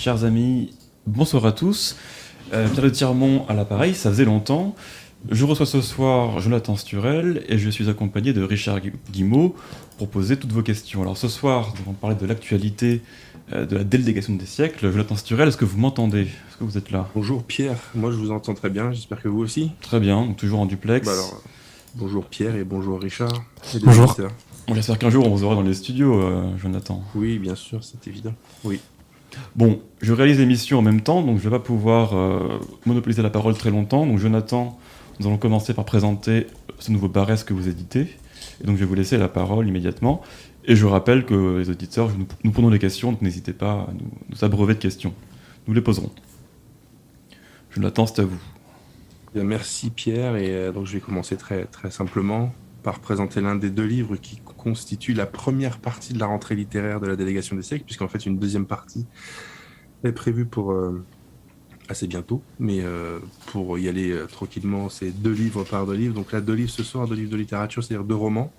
Chers amis, bonsoir à tous. Euh, Pierre de Tirmont à l'appareil, ça faisait longtemps. Je reçois ce soir Jonathan Sturel et je suis accompagné de Richard Gu- Guimau pour poser toutes vos questions. Alors ce soir, nous allons parler de l'actualité euh, de la délégation des siècles. Jonathan Sturel, est-ce que vous m'entendez? Est-ce que vous êtes là? Bonjour Pierre, moi je vous entends très bien, j'espère que vous aussi. Très bien, donc toujours en duplex. Bah alors, bonjour Pierre et bonjour Richard. Et Bonjour. J'espère qu'un jour on vous aura dans les studios, euh, Jonathan. Oui, bien sûr, c'est évident. Oui. Bon, je réalise l'émission en même temps, donc je ne vais pas pouvoir euh, monopoliser la parole très longtemps. Donc Jonathan, nous allons commencer par présenter ce nouveau Barès que vous éditez. Et donc je vais vous laisser la parole immédiatement. Et je rappelle que les auditeurs, nous, prenons des questions, donc n'hésitez pas à nous, abreuver de questions. Nous les poserons. Jonathan, c'est à vous. Merci Pierre, et euh, donc je vais commencer très, très simplement par présenter l'un des deux livres qui constitue la première partie de la rentrée littéraire de la délégation des siècles, puisqu'en fait une deuxième partie est prévue pour euh, assez bientôt, mais euh, pour y aller euh, tranquillement, c'est deux livres par deux livres. Donc là, deux livres ce soir, deux livres de littérature, c'est-à-dire deux romans.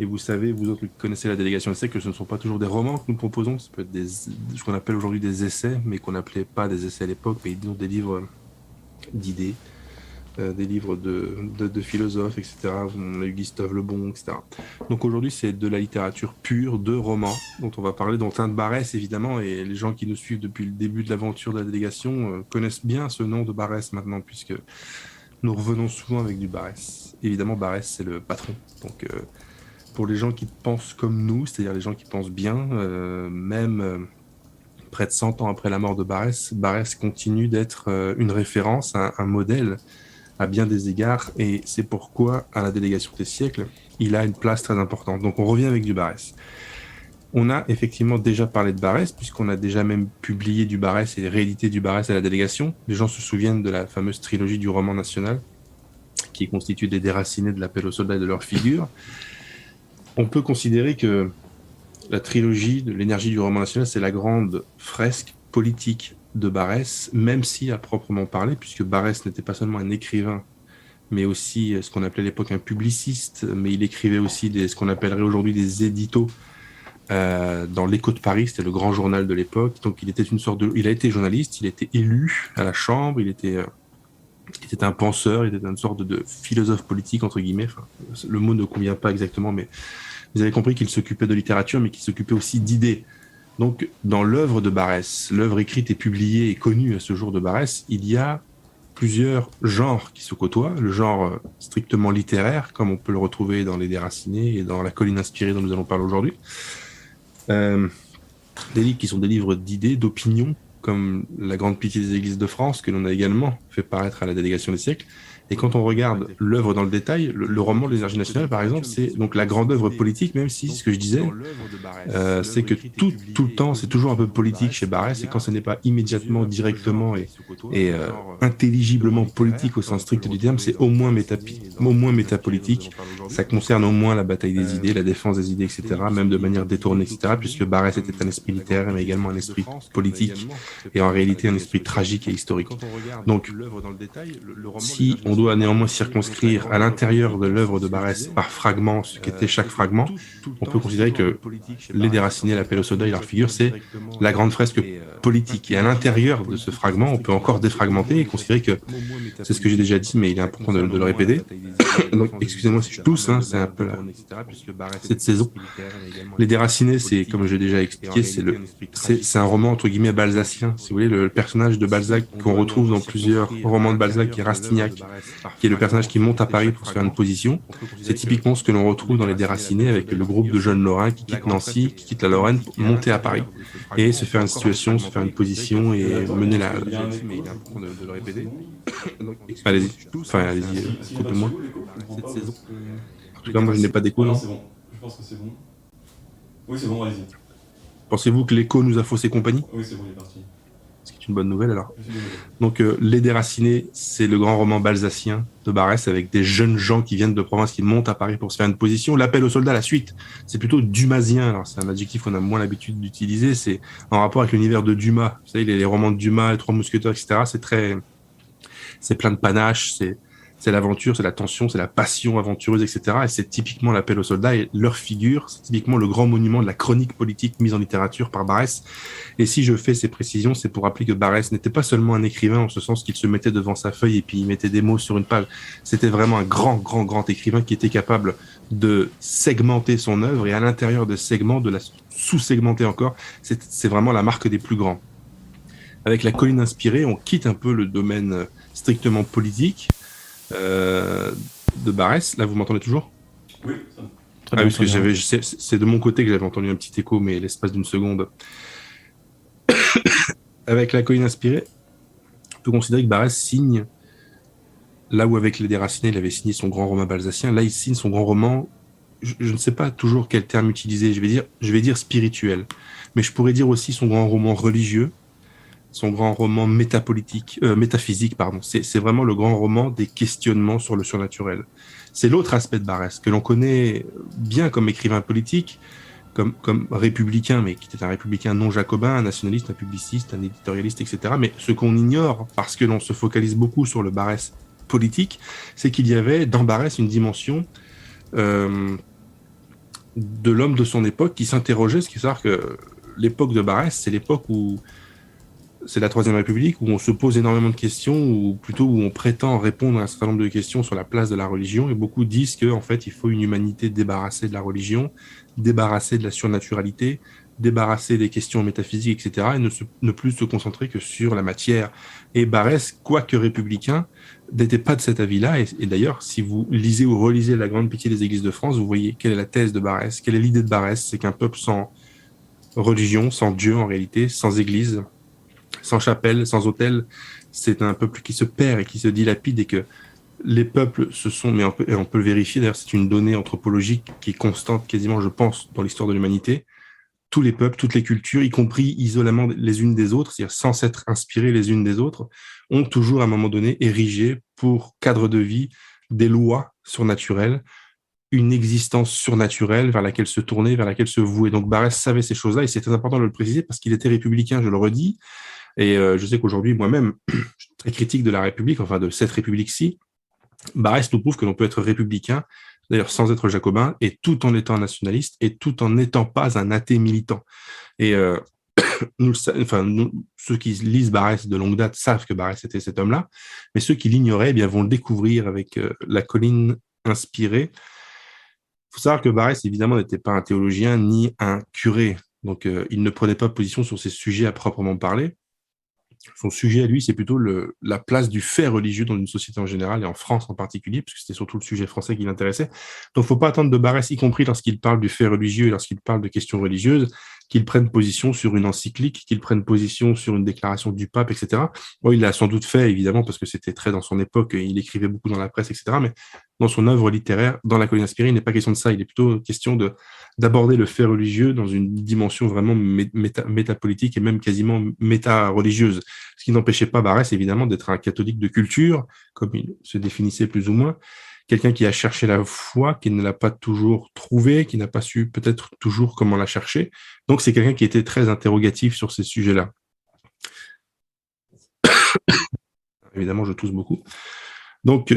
Et vous savez, vous autres qui connaissez la délégation des siècles, que ce ne sont pas toujours des romans que nous proposons, ça peut être des, ce qu'on appelle aujourd'hui des essais, mais qu'on n'appelait pas des essais à l'époque, mais des livres d'idées, euh, des livres de, philosophes, etc. On a eu Gustave Le Bon, etc. Donc aujourd'hui, c'est de la littérature pure, de romans, dont on va parler, dont un de Barès, évidemment, et les gens qui nous suivent depuis le début de l'aventure de la délégation euh, connaissent bien ce nom de Barès maintenant, puisque nous revenons souvent avec du Barès. Évidemment, Barès, c'est le patron. Donc, euh, pour les gens qui pensent comme nous, c'est-à-dire les gens qui pensent bien, même près de 100 ans après la mort de Barès, Barès continue d'être une référence, un modèle à bien des égards, et c'est pourquoi, à la délégation des siècles, il a une place très importante. Donc on revient avec du Barès. On a effectivement déjà parlé de Barès, puisqu'on a déjà même publié du Barès et réédité du Barès à la délégation. Les gens se souviennent de la fameuse trilogie du roman national, qui est constituée des déracinés de l'appel aux soldats et de leurs figures. On peut considérer que la trilogie de l'énergie du roman national, c'est la grande fresque politique de Barès, même si à proprement parler, puisque Barès n'était pas seulement un écrivain, mais aussi euh, ce qu'on appelait à l'époque un publiciste, mais il écrivait aussi des, ce qu'on appellerait aujourd'hui des éditos euh, dans l'Écho de Paris, c'était le grand journal de l'époque. Donc il était une sorte de, il a été journaliste, il été élu à la Chambre, il était, euh, était un penseur, il était une sorte de philosophe politique entre guillemets. Le mot ne convient pas exactement, mais vous avez compris qu'il s'occupait de littérature, mais qu'il s'occupait aussi d'idées. Donc, dans l'œuvre de Barès, l'œuvre écrite et publiée et connue à ce jour de Barès, il y a plusieurs genres qui se côtoient. Le genre euh, strictement littéraire, comme on peut le retrouver dans Les Déracinés et dans La colline inspirée dont nous allons parler aujourd'hui. Euh, des livres qui sont des livres d'idées, d'opinions, comme La Grande Pitié des Églises de France, que l'on a également fait paraître à la délégation des siècles. Et quand on regarde l'œuvre dans le détail, le, roman de l'énergie nationale, par exemple, c'est donc la grande œuvre politique, même si ce que je disais, euh, c'est que tout, tout le temps, c'est toujours un peu politique chez Barès, et quand ce n'est pas immédiatement, directement et, et euh, intelligiblement politique au sens strict du terme, c'est au moins, métapi- au moins métapolitique. Ça concerne au moins la bataille des idées, la défense des idées, etc., même de manière détournée, etc., puisque Barès était un esprit littéraire, mais également un esprit politique, et en réalité un esprit tragique et historique. Donc, si on doit néanmoins circonscrire à l'intérieur de l'œuvre de Barès par fragments ce qu'était chaque fragment, on peut considérer que les déracinés, l'appel au soldat et leur figure, c'est la grande fresque politique. Et à l'intérieur de ce fragment, on peut encore défragmenter et considérer que, c'est ce que j'ai déjà dit, mais il est important de, le répéter. Donc, excusez-moi si je tousse, hein, c'est un peu la, cette saison. Les déracinés, c'est, comme j'ai déjà expliqué, c'est le, c'est, un roman entre guillemets balzacien. Si vous voulez, le, personnage de Balzac qu'on retrouve dans plusieurs romans de Balzac, est Rastignac, qui est le personnage qui monte à Paris pour se faire une position. C'est typiquement ce que l'on retrouve dans les déracinés avec le groupe de jeunes Lorrains qui quittent Nancy, qui quittent la Lorraine pour monter à Paris et se faire une situation, se faire une position et mener la. Allez-y, enfin allez-y, coupez-moi. En tout cas, moi je n'ai pas d'écho, non pense que c'est bon. Oui, c'est bon, allez-y. Pensez-vous que l'écho nous a faussé compagnie? Oui, c'est bon, il est parti. Ce qui est une bonne nouvelle alors. Donc, euh, Les Déracinés, c'est le grand roman balsacien de Barès avec des jeunes gens qui viennent de province, qui montent à Paris pour se faire une position. L'appel aux soldats, la suite, c'est plutôt dumasien. Alors, c'est un adjectif qu'on a moins l'habitude d'utiliser. C'est en rapport avec l'univers de Dumas. Vous savez, les, les romans de Dumas, les Trois Mousquetaires, etc. C'est très. C'est plein de panache, c'est c'est l'aventure, c'est la tension, c'est la passion aventureuse, etc. Et c'est typiquement l'appel aux soldats et leur figure, c'est typiquement le grand monument de la chronique politique mise en littérature par Barès. Et si je fais ces précisions, c'est pour rappeler que Barès n'était pas seulement un écrivain en ce sens qu'il se mettait devant sa feuille et puis il mettait des mots sur une page. C'était vraiment un grand, grand, grand écrivain qui était capable de segmenter son œuvre et à l'intérieur de segments, de la sous-segmenter encore. C'est vraiment la marque des plus grands. Avec la colline inspirée, on quitte un peu le domaine strictement politique euh, de Barès. Là, vous m'entendez toujours? Oui. Ah, j'avais, c'est de mon côté que j'avais entendu un petit écho, mais l'espace d'une seconde. avec la colline inspirée, on peut considérer que Barès signe là où avec les déracinés, il avait signé son grand roman balsacien, là il signe son grand roman. Je, je, ne sais pas toujours quel terme utiliser. Je vais dire, je vais dire spirituel, mais je pourrais dire aussi son grand roman religieux, son grand roman métapolitique, euh, métaphysique, pardon. C'est vraiment le grand roman des questionnements sur le surnaturel. C'est l'autre aspect de Barès, que l'on connaît bien comme écrivain politique, comme, comme républicain, mais qui était un républicain non jacobin, un nationaliste, un publiciste, un éditorialiste, etc. Mais ce qu'on ignore, parce que l'on se focalise beaucoup sur le Barès politique, c'est qu'il y avait dans Barès une dimension euh, de l'homme de son époque qui s'interrogeait, ce qui veut dire que l'époque de Barès, c'est l'époque où c'est la Troisième République où on se pose énormément de questions, ou plutôt où on prétend répondre à un certain nombre de questions sur la place de la religion. Et beaucoup disent qu'en en fait, il faut une humanité débarrassée de la religion, débarrassée de la surnaturalité, débarrassée des questions métaphysiques, etc., et ne, ne plus se concentrer que sur la matière. Et Barès, quoique républicain, n'était pas de cet avis-là. Et, et d'ailleurs, si vous lisez ou relisez La Grande Pitié des Églises de France, vous voyez quelle est la thèse de Barès, quelle est l'idée de Barès, c'est qu'un peuple sans religion, sans Dieu en réalité, sans Église, sans chapelle, sans hôtel, c'est un peuple qui se perd et qui se dilapide et que les peuples se sont, mais on peut, et on peut le vérifier, d'ailleurs c'est une donnée anthropologique qui est constante quasiment, je pense, dans l'histoire de l'humanité, tous les peuples, toutes les cultures, y compris isolément les unes des autres, c'est-à-dire sans s'être inspirés les unes des autres, ont toujours à un moment donné érigé pour cadre de vie des lois surnaturelles, une existence surnaturelle vers laquelle se tourner, vers laquelle se vouer. Donc Barès savait ces choses-là et c'est très important de le préciser parce qu'il était républicain, je le redis, et euh, je sais qu'aujourd'hui, moi-même, je suis très critique de la République, enfin de cette République-ci. Barès nous prouve que l'on peut être républicain, d'ailleurs sans être jacobin, et tout en étant nationaliste, et tout en n'étant pas un athée militant. Et euh, nous, enfin, ceux qui lisent Barès de longue date savent que Barès était cet homme-là, mais ceux qui l'ignoraient eh bien vont le découvrir avec euh, la colline inspirée. Il faut savoir que Barès, évidemment, n'était pas un théologien ni un curé. Donc, il ne prenait pas position sur ces sujets à proprement parler. Son sujet à lui, c'est plutôt le, la place du fait religieux dans une société en général et en France en particulier, puisque c'était surtout le sujet français qui l'intéressait. Donc, faut pas attendre de Barès, y compris lorsqu'il parle du fait religieux et lorsqu'il parle de questions religieuses, qu'il prenne position sur une encyclique, qu'il prenne position sur une déclaration du pape, etc. Bon, il l'a sans doute fait, évidemment, parce que c'était très dans son époque, il écrivait beaucoup dans la presse, etc. Mais dans son œuvre littéraire, dans la colline inspirée, il n'est pas question de ça. Il est plutôt question de d'aborder le fait religieux dans une dimension vraiment méta, métapolitique et même quasiment méta-religieuse. Ce qui n'empêchait pas Barès, évidemment, d'être un catholique de culture, comme il se définissait plus ou moins, quelqu'un qui a cherché la foi, qui ne l'a pas toujours trouvée, qui n'a pas su peut-être toujours comment la chercher. Donc c'est quelqu'un qui était très interrogatif sur ces sujets-là. Évidemment, je tousse beaucoup. Donc,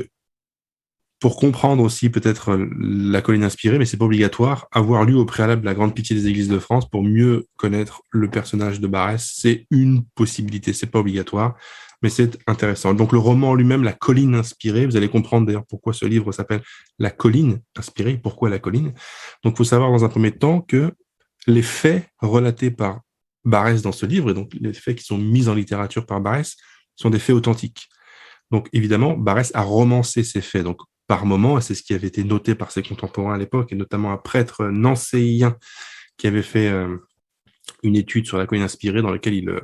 pour comprendre aussi peut-être la colline inspirée, mais c'est pas obligatoire, avoir lu au préalable la Grande Pitié des Églises de France pour mieux connaître le personnage de Barès, c'est une possibilité, c'est pas obligatoire mais c'est intéressant. Donc le roman lui-même, La colline inspirée, vous allez comprendre d'ailleurs pourquoi ce livre s'appelle La colline inspirée, pourquoi la colline. Donc faut savoir dans un premier temps que les faits relatés par Barès dans ce livre, et donc les faits qui sont mis en littérature par Barès, sont des faits authentiques. Donc évidemment, Barès a romancé ces faits. Donc par moment, et c'est ce qui avait été noté par ses contemporains à l'époque, et notamment un prêtre nancéien qui avait fait euh, une étude sur la colline inspirée dans laquelle il, euh,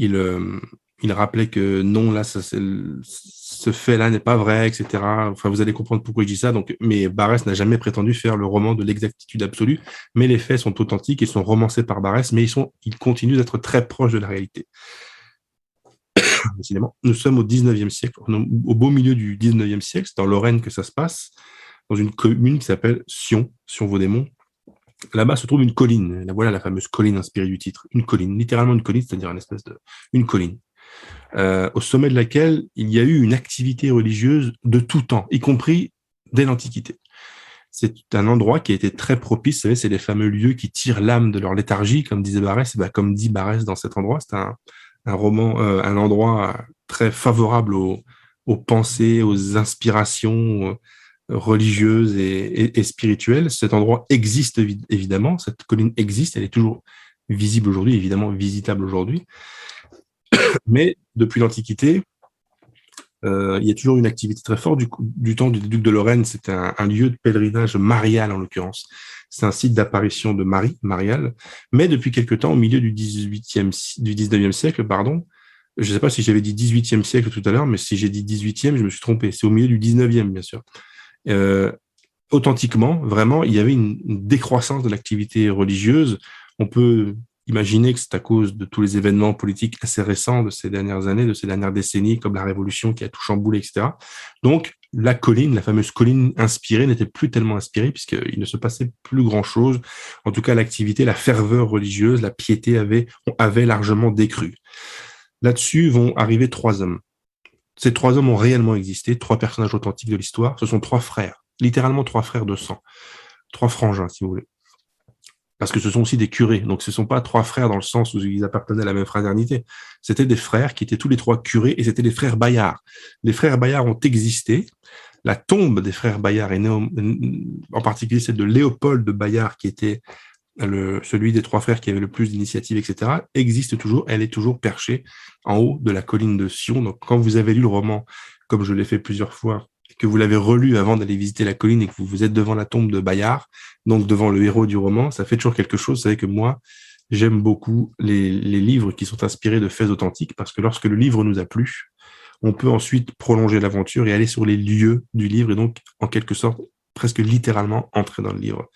euh, rappelait que non, là, ce fait-là n'est pas vrai, etc. Enfin, vous allez comprendre pourquoi il dit ça. Mais Barès n'a jamais prétendu faire le roman de l'exactitude absolue. Mais les faits sont authentiques, ils sont romancés par Barès, mais ils sont, ils continuent d'être très proches de la réalité. Décidément, nous sommes au 19e siècle, au beau milieu du 19e siècle, c'est dans Lorraine que ça se passe, dans une commune qui s'appelle Sion, Sion-Vaudémont. Là-bas se trouve une colline. Voilà la fameuse colline inspirée du titre. Une colline, littéralement une colline, c'est-à-dire une espèce de, une colline. Euh, au sommet de laquelle il y a eu une activité religieuse de tout temps, y compris dès l'Antiquité. C'est un endroit qui a été très propice, vous savez, c'est les fameux lieux qui tirent l'âme de leur léthargie, comme disait Barès, bah, comme dit Barès dans cet endroit, c'est un, un, roman, euh, un endroit très favorable aux, pensées, aux inspirations euh, religieuses et, spirituelles. Cet endroit existe évidemment, cette colline existe, elle est toujours visible aujourd'hui, évidemment visitable aujourd'hui. Mais depuis l'Antiquité, euh, il y a toujours une activité très forte. Du, temps du duc de Lorraine, c'était un, lieu de pèlerinage marial en l'occurrence. C'est un site d'apparition de Marie, mariale. Mais depuis quelque temps, au milieu du 18e, du 19e siècle, pardon, je ne sais pas si j'avais dit 18e siècle tout à l'heure, mais si j'ai dit 18e, je me suis trompé. C'est au milieu du 19e, bien sûr. Euh, authentiquement, vraiment, il y avait une décroissance de l'activité religieuse. On peut Imaginez que c'est à cause de tous les événements politiques assez récents de ces dernières années, de ces dernières décennies, comme la Révolution qui a tout chamboulé, etc. Donc, la colline, la fameuse colline inspirée, n'était plus tellement inspirée puisqu'il ne se passait plus grand-chose. En tout cas, l'activité, la ferveur religieuse, la piété avait, avait largement décru. Là-dessus vont arriver trois hommes. Ces trois hommes ont réellement existé, trois personnages authentiques de l'histoire. Ce sont trois frères, littéralement trois frères de sang, trois frangins, si vous voulez parce que ce sont aussi des curés. Donc, ce ne sont pas trois frères dans le sens où ils appartenaient à la même fraternité. C'était des frères qui étaient tous les trois curés et c'était des frères Bayard. Les frères Bayard ont existé. La tombe des frères Bayard est en particulier celle de Léopold de Bayard, qui était celui des trois frères qui avait le plus d'initiatives, etc., existe toujours. Elle est toujours perchée en haut de la colline de Sion. Donc, quand vous avez lu le roman, comme je l'ai fait plusieurs fois, que vous l'avez relu avant d'aller visiter la colline et que vous êtes devant la tombe de Bayard, donc devant le héros du roman, ça fait toujours quelque chose. Vous savez que moi, j'aime beaucoup les, livres qui sont inspirés de faits authentiques parce que lorsque le livre nous a plu, on peut ensuite prolonger l'aventure et aller sur les lieux du livre et donc, en quelque sorte, presque littéralement entrer dans le livre.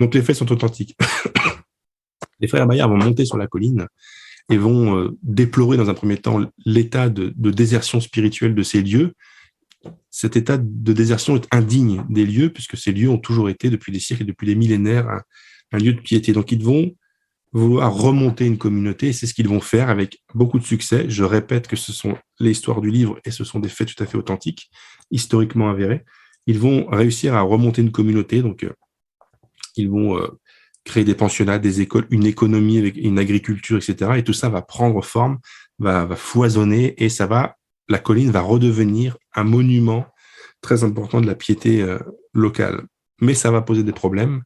Donc les faits sont authentiques. les frères Bayard vont monter sur la colline et vont euh, déplorer dans un premier temps l'état de désertion spirituelle de ces lieux cet état de désertion est indigne des lieux, puisque ces lieux ont toujours été, depuis des siècles et depuis des millénaires, un, lieu de piété. Donc ils vont vouloir remonter une communauté, et c'est ce qu'ils vont faire avec beaucoup de succès. Je répète que ce sont les histoires du livre, et ce sont des faits tout à fait authentiques, historiquement avérés. Ils vont réussir à remonter une communauté, donc euh, ils vont euh, créer des pensionnats, des écoles, une économie avec une agriculture, etc. Et tout ça va prendre forme, va, va foisonner, et ça va la colline va redevenir un monument très important de la piété euh, locale. Mais ça va poser des problèmes.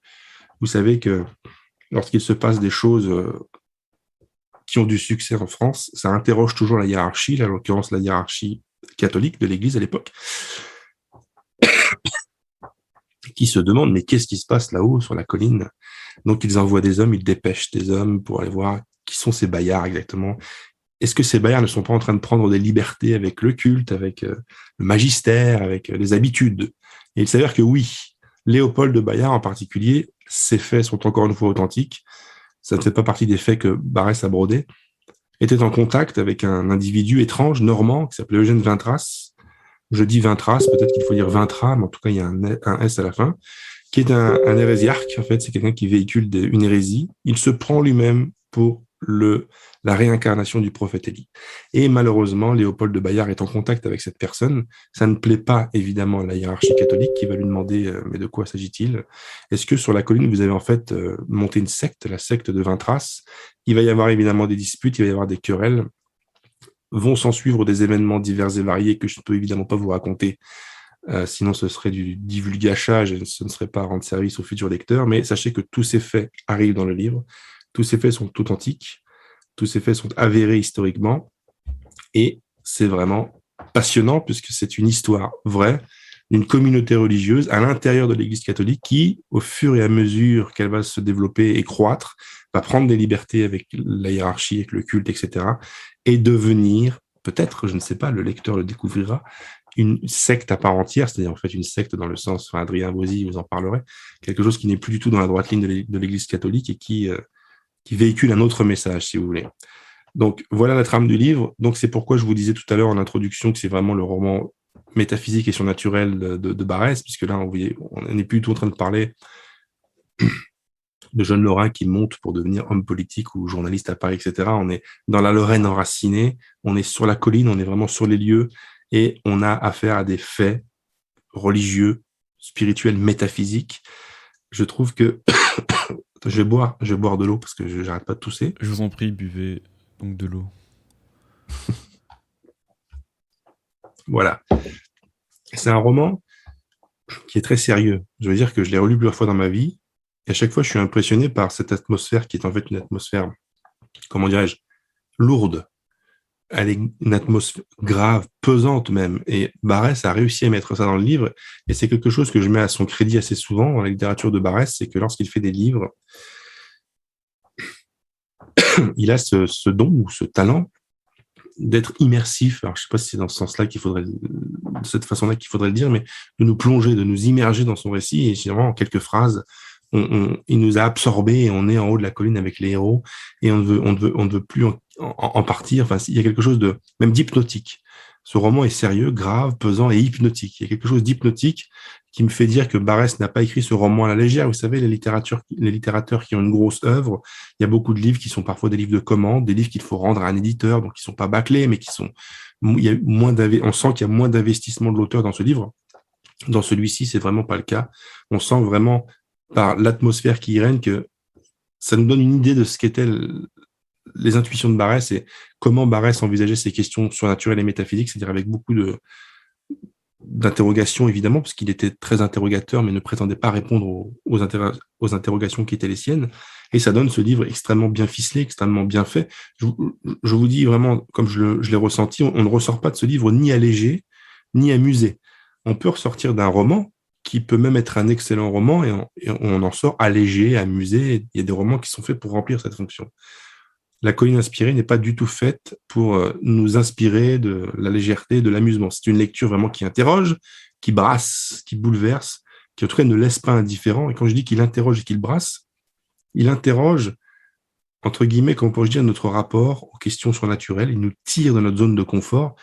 Vous savez que lorsqu'il se passe des choses euh, qui ont du succès en France, ça interroge toujours la hiérarchie, là, en l'occurrence la hiérarchie catholique de l'Église à l'époque, qui se demande mais qu'est-ce qui se passe là-haut sur la colline? Donc ils envoient des hommes, ils dépêchent des hommes pour aller voir qui sont ces baillards exactement, est-ce que ces baillards ne sont pas en train de prendre des libertés avec le culte, avec euh, le magistère, avec euh, les habitudes? Et il s'avère que oui, Léopold de Bayard en particulier, ses faits sont encore une fois authentiques. Ça ne fait pas partie des faits que Barès a brodé. Était en contact avec un individu étrange, normand, qui s'appelait Eugène Vintras. Je dis Vintras, peut-être qu'il faut dire Vintra, mais en tout cas, il y a un, S à la fin, qui est un, un hérésiarque. En fait, c'est quelqu'un qui véhicule une hérésie. Il se prend lui-même pour le, la réincarnation du prophète Élie. Et malheureusement, Léopold de Bayard est en contact avec cette personne. Ça ne plaît pas évidemment à la hiérarchie catholique qui va lui demander euh, mais de quoi s'agit-il? Est-ce que sur la colline vous avez en fait euh, monté une secte, la secte de Vintras? Il va y avoir évidemment des disputes, il va y avoir des querelles. Vont s'en suivre des événements divers et variés que je ne peux évidemment pas vous raconter euh, sinon, ce serait du divulgachage et ce ne serait pas rendre service aux futurs lecteurs. Mais sachez que tous ces faits arrivent dans le livre. Tous ces faits sont authentiques, tous ces faits sont avérés historiquement, et c'est vraiment passionnant puisque c'est une histoire vraie d'une communauté religieuse à l'intérieur de l'Église catholique qui, au fur et à mesure qu'elle va se développer et croître, va prendre des libertés avec la hiérarchie, avec le culte, etc., et devenir, peut-être, je ne sais pas, le lecteur le découvrira, une secte à part entière, c'est-à-dire en fait une secte dans le sens, enfin, Adrien Bozzi vous en parlerait, quelque chose qui n'est plus du tout dans la droite ligne de l'Église catholique et qui, euh, qui véhicule un autre message, si vous voulez. Donc voilà la trame du livre. Donc c'est pourquoi je vous disais tout à l'heure en introduction que c'est vraiment le roman métaphysique et surnaturel de, de, Barès, puisque là on n'est plus tout en train de parler de jeunes Lorrains qui montent pour devenir homme politique ou journaliste à Paris, etc. On est dans la Lorraine enracinée, on est sur la colline, on est vraiment sur les lieux et on a affaire à des faits religieux, spirituels, métaphysiques. Je trouve que je vais boire, je vais boire de l'eau parce que je n'arrête pas de tousser. Je vous en prie, buvez donc de l'eau. voilà. C'est un roman qui est très sérieux. Je veux dire que je l'ai relu plusieurs fois dans ma vie et à chaque fois, je suis impressionné par cette atmosphère qui est en fait une atmosphère, comment dirais-je, lourde. Elle est une atmosphère grave, pesante même. Et Barès a réussi à mettre ça dans le livre. Et c'est quelque chose que je mets à son crédit assez souvent dans la littérature de Barès, c'est que lorsqu'il fait des livres, il a ce, don ou ce talent d'être immersif. Alors, je sais pas si c'est dans ce sens-là qu'il faudrait, de cette façon-là qu'il faudrait le dire, mais de nous plonger, de nous immerger dans son récit et vraiment en quelques phrases il nous a absorbés et on est en haut de la colline avec les héros et on ne veut, on ne veut, on ne veut plus en, partir. Enfin, il y a quelque chose de même d'hypnotique. Ce roman est sérieux, grave, pesant et hypnotique. Il y a quelque chose d'hypnotique qui me fait dire que Barès n'a pas écrit ce roman à la légère. Vous savez, les, littératures, les littérateurs qui ont une grosse œuvre, il y a beaucoup de livres qui sont parfois des livres de commande, des livres qu'il faut rendre à un éditeur, donc qui sont pas bâclés, mais qui sont, il y a moins on sent qu'il y a moins d'investissement de l'auteur dans ce livre. Dans celui-ci, c'est vraiment pas le cas. On sent vraiment par l'atmosphère qui y règne que ça nous donne une idée de ce qu'étaient les intuitions de Barès et comment Barès envisageait ces questions surnaturelles et métaphysiques, c'est-à-dire avec beaucoup de d'interrogations évidemment, parce qu'il était très interrogateur, mais ne prétendait pas répondre aux, aux, interrogations qui étaient les siennes. Et ça donne ce livre extrêmement bien ficelé, extrêmement bien fait. Je, vous dis vraiment, comme je l'ai ressenti, on, on, ne ressort pas de ce livre ni allégé, ni amusé. On peut ressortir d'un roman qui peut même être un excellent roman et on, en sort allégé, amusé. Il y a des romans qui sont faits pour remplir cette fonction. La colline inspirée n'est pas du tout faite pour euh, nous inspirer de la légèreté, de l'amusement. C'est une lecture vraiment qui interroge, qui brasse, qui bouleverse, qui en tout cas ne laisse pas indifférent. Et quand je dis qu'il interroge et qu'il brasse, il interroge, entre guillemets, comment pourrais-je dire, notre rapport aux questions surnaturelles. Il nous tire de notre zone de confort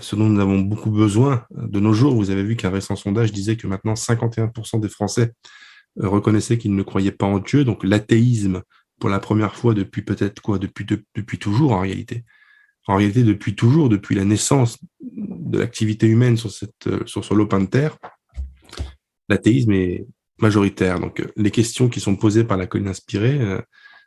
ce dont nous avons beaucoup besoin de nos jours. Vous avez vu qu'un récent sondage disait que maintenant 51% des Français euh, reconnaissaient qu'ils ne croyaient pas en Dieu. Donc l'athéisme, pour la première fois depuis peut-être quoi, depuis, depuis toujours en réalité. En réalité, depuis toujours, depuis la naissance de l'activité humaine sur, cette, euh, sur, sur l'open de terre, l'athéisme est majoritaire. Donc les questions qui sont posées par la colline inspirée,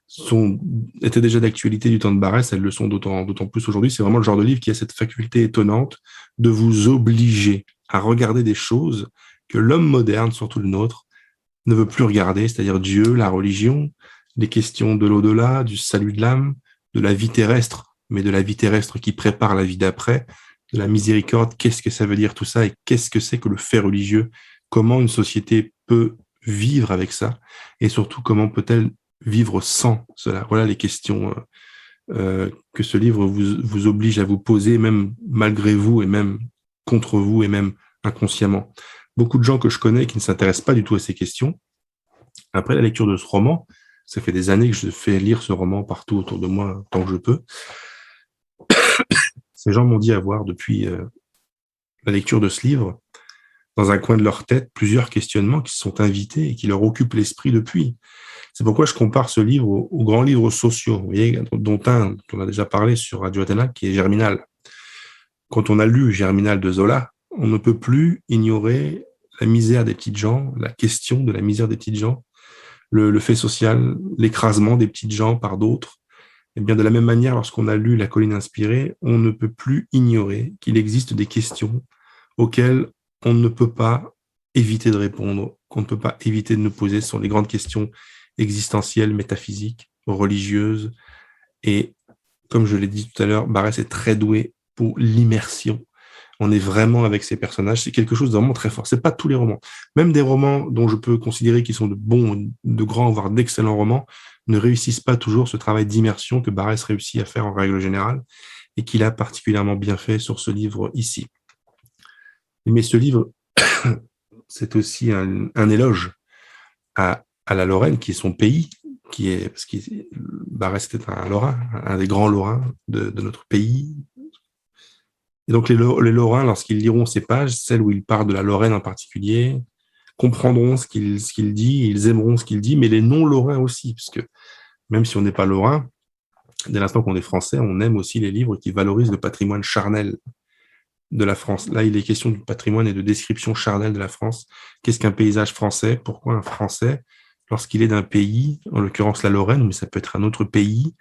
sont, étaient déjà d'actualité du temps de Barès, elles le sont d'autant, plus aujourd'hui. C'est vraiment le genre de livre qui a cette faculté étonnante de vous obliger à regarder des choses que l'homme moderne, surtout le nôtre, ne veut plus regarder, c'est-à-dire Dieu, la religion, les questions de l'au-delà, du salut de l'âme, de la vie terrestre, mais de la vie terrestre qui prépare la vie d'après, de la miséricorde, qu'est-ce que ça veut dire tout ça et qu'est-ce que c'est que le fait religieux, comment une société peut vivre avec ça et surtout comment peut-elle vivre sans cela Voilà les questions euh, euh, que ce livre vous, oblige à vous poser, même malgré vous et même contre vous et même inconsciemment. Beaucoup de gens que je connais qui ne s'intéressent pas du tout à ces questions, après la lecture de ce roman, ça fait des années que je fais lire ce roman partout autour de moi tant que je peux. Ces gens m'ont dit avoir depuis euh, la lecture de ce livre, dans un coin de leur tête, plusieurs questionnements qui se sont invités et qui leur occupent l'esprit depuis. C'est pourquoi je compare ce livre aux, grands livres sociaux, dont un, dont on a déjà parlé sur Radio Athéna, qui est Germinal. Quand on a lu Germinal de Zola, on ne peut plus ignorer la misère des petites gens, la question de la misère des petites gens, le, fait social, l'écrasement des petites gens par d'autres. Eh bien de la même manière, lorsqu'on a lu La colline inspirée, on ne peut plus ignorer qu'il existe des questions auxquelles on ne peut pas éviter de répondre, qu'on ne peut pas éviter de nous poser. Ce sont les grandes questions existentielle, métaphysique, religieuse. Et comme je l'ai dit tout à l'heure, Barès est très doué pour l'immersion. On est vraiment avec ces personnages. C'est quelque chose de vraiment très fort. C'est pas tous les romans. Même des romans dont je peux considérer qu'ils sont de bons, de grands, voire d'excellents romans, ne réussissent pas toujours ce travail d'immersion que Barès réussit à faire en règle générale et qu'il a particulièrement bien fait sur ce livre ici. Mais ce livre, c'est aussi un, éloge à, la Lorraine, qui est son pays, qui est, parce que Barès était un Lorrain, un des grands Lorrains de, notre pays. Et donc les, Lorrains, lorsqu'ils liront ces pages, celles où il parle de la Lorraine en particulier, comprendront ce qu'il ce dit, ils aimeront ce qu'il dit, mais les non-lorrains aussi, puisque même si on n'est pas lorrain, dès l'instant qu'on est français, on aime aussi les livres qui valorisent le patrimoine charnel de la France. Là, il est question du patrimoine et de description charnelle de la France. Qu'est-ce qu'un paysage français? Pourquoi un Français, lorsqu'il est d'un pays, en l'occurrence la Lorraine, mais ça peut être un autre pays,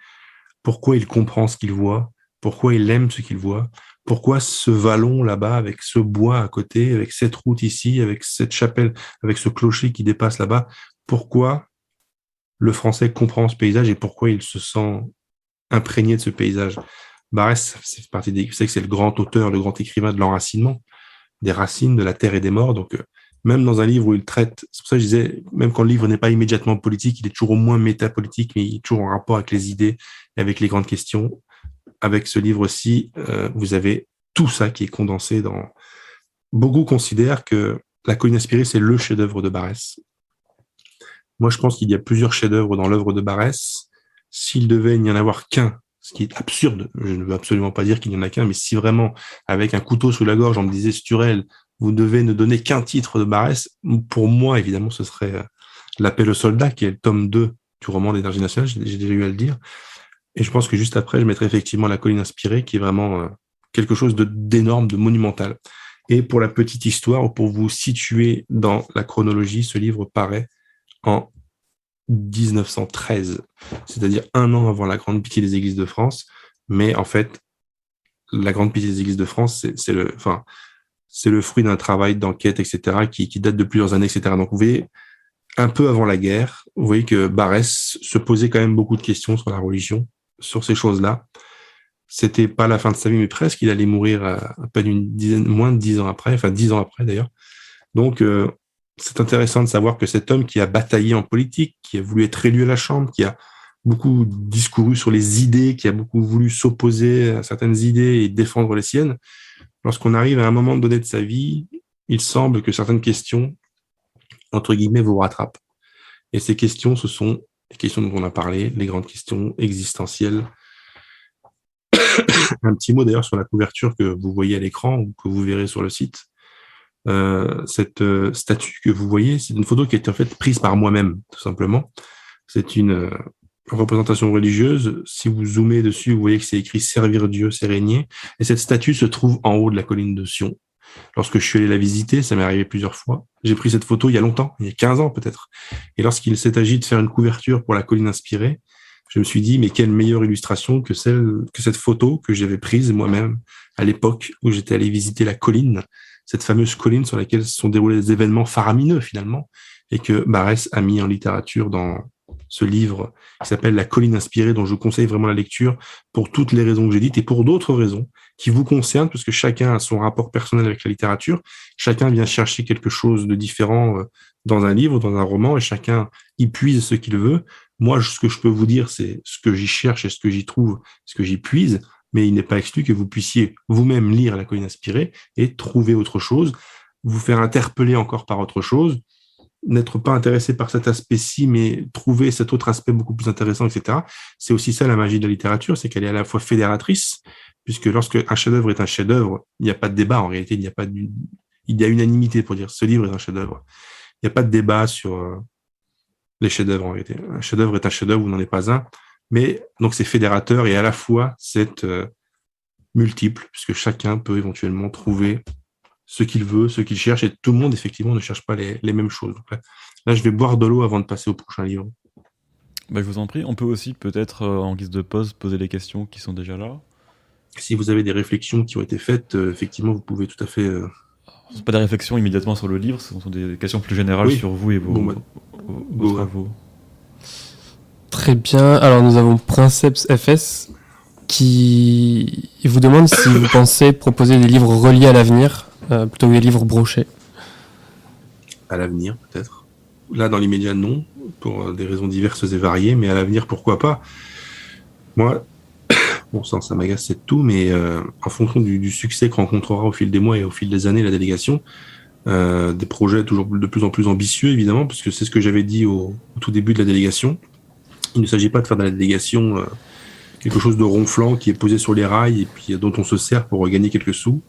pourquoi il comprend ce qu'il voit Pourquoi il aime ce qu'il voit Pourquoi ce vallon là-bas, avec ce bois à côté, avec cette route ici, avec cette chapelle, avec ce clocher qui dépasse là-bas Pourquoi le Français comprend ce paysage et pourquoi il se sent imprégné de ce paysage? Barès, c'est partie des, que c'est le grand auteur, le grand écrivain de l'enracinement, des racines, de la terre et des morts. Donc, euh, même dans un livre où il traite, c'est pour ça que je disais, même quand le livre n'est pas immédiatement politique, il est toujours au moins métapolitique, mais il est toujours en rapport avec les idées et avec les grandes questions. Avec ce livre-ci, euh, vous avez tout ça qui est condensé dans. Beaucoup considèrent que La colline inspirée, c'est le chef-d'œuvre de Barès. Moi, je pense qu'il y a plusieurs chefs-d'œuvre dans l'œuvre de Barès. S'il devait n'y en avoir qu'un ce qui est absurde. Je ne veux absolument pas dire qu'il n'y en a qu'un, mais si vraiment, avec un couteau sous la gorge, on me disait Sturel, vous devez ne donner qu'un titre de Barès, pour moi, évidemment, ce serait euh, L'appel au soldat, qui est le tome 2 du roman d'énergie nationale, j'ai déjà eu à le dire. Et je pense que juste après, je mettrai effectivement La colline inspirée, qui est vraiment euh, quelque chose d'énorme, de monumental. Et pour la petite histoire, ou pour vous situer dans la chronologie, ce livre paraît en 1913, c'est-à-dire un an avant la Grande Pitié des Églises de France. Mais en fait, la Grande Pitié des Églises de France, c'est le, enfin, c'est le fruit d'un travail d'enquête, etc., qui, date de plusieurs années, etc. Donc, vous voyez, un peu avant la guerre, vous voyez que Barès se posait quand même beaucoup de questions sur la religion, sur ces choses-là. C'était pas la fin de sa vie, mais presque. Il allait mourir à, peine une dizaine, moins de dix ans après, enfin dix ans après d'ailleurs. Donc, euh, c'est intéressant de savoir que cet homme qui a bataillé en politique, qui a voulu être élu à la Chambre, qui a beaucoup discouru sur les idées, qui a beaucoup voulu s'opposer à certaines idées et défendre les siennes, lorsqu'on arrive à un moment donné de sa vie, il semble que certaines questions, entre guillemets, vous rattrapent. Et ces questions, ce sont les questions dont on a parlé, les grandes questions existentielles. un petit mot d'ailleurs sur la couverture que vous voyez à l'écran ou que vous verrez sur le site. Euh, cette euh, statue que vous voyez, c'est une photo qui a été en fait prise par moi-même, tout simplement. C'est une euh, représentation religieuse. Si vous zoomez dessus, vous voyez que c'est écrit Servir Dieu, c'est régner. Et cette statue se trouve en haut de la colline de Sion. Lorsque je suis allé la visiter, ça m'est arrivé plusieurs fois. J'ai pris cette photo il y a longtemps, il y a 15 ans peut-être. Et lorsqu'il s'est agi de faire une couverture pour la colline inspirée, je me suis dit, mais quelle meilleure illustration que celle, que cette photo que j'avais prise moi-même à l'époque où j'étais allé visiter la colline cette fameuse colline sur laquelle se sont déroulés des événements faramineux finalement, et que Barès a mis en littérature dans ce livre qui s'appelle La colline inspirée, dont je conseille vraiment la lecture pour toutes les raisons que j'ai dites et pour d'autres raisons qui vous concernent, parce que chacun a son rapport personnel avec la littérature, chacun vient chercher quelque chose de différent euh, dans un livre, dans un roman, et chacun y puise ce qu'il veut. Moi, ce que je peux vous dire, c'est ce que j'y cherche et ce que j'y trouve, ce que j'y puise mais il n'est pas exclu que vous puissiez vous-même lire La colline inspirée et trouver autre chose, vous faire interpeller encore par autre chose, n'être pas intéressé par cet aspect-ci, mais trouver cet autre aspect beaucoup plus intéressant, etc. C'est aussi ça la magie de la littérature, c'est qu'elle est à la fois fédératrice, puisque lorsque un chef-d'œuvre est un chef-d'œuvre, il n'y a pas de débat en réalité, il n'y a pas de, il y a unanimité pour dire ce livre est un chef-d'œuvre. Il n'y a pas de débat sur euh, les chefs-d'œuvre en réalité. Un chef-d'œuvre est un chef-d'œuvre ou n'en est pas un. Mais donc c'est fédérateur et à la fois c'est euh, multiple, puisque chacun peut éventuellement trouver ce qu'il veut, ce qu'il cherche, et tout le monde effectivement ne cherche pas les, mêmes choses. là, je vais boire de l'eau avant de passer au prochain livre. Bah, je vous en prie. On peut aussi peut-être euh, en guise de pause poser les questions qui sont déjà là. Si vous avez des réflexions qui ont été faites, euh, effectivement, vous pouvez tout à fait. Ce ne sont pas des réflexions immédiatement sur le livre, ce sont des questions plus générales sur vous et vos, bah, Très bien. Alors nous avons Princeps FS qui vous demande si vous pensez proposer des livres reliés à l'avenir plutôt que des livres brochés. À l'avenir, peut-être. Là, dans l'immédiat, non, pour des raisons diverses et variées, mais à l'avenir, pourquoi pas? Moi, bon, ça, ça m'agace, c'est tout, mais en fonction du, succès que rencontrera au fil des mois et au fil des années la délégation, euh, des projets toujours de plus en plus ambitieux, évidemment, puisque c'est ce que j'avais dit au, tout début de la délégation. Il ne s'agit pas de faire de la délégation euh, quelque chose de ronflant qui est posé sur les rails et puis dont on se sert pour gagner quelques sous.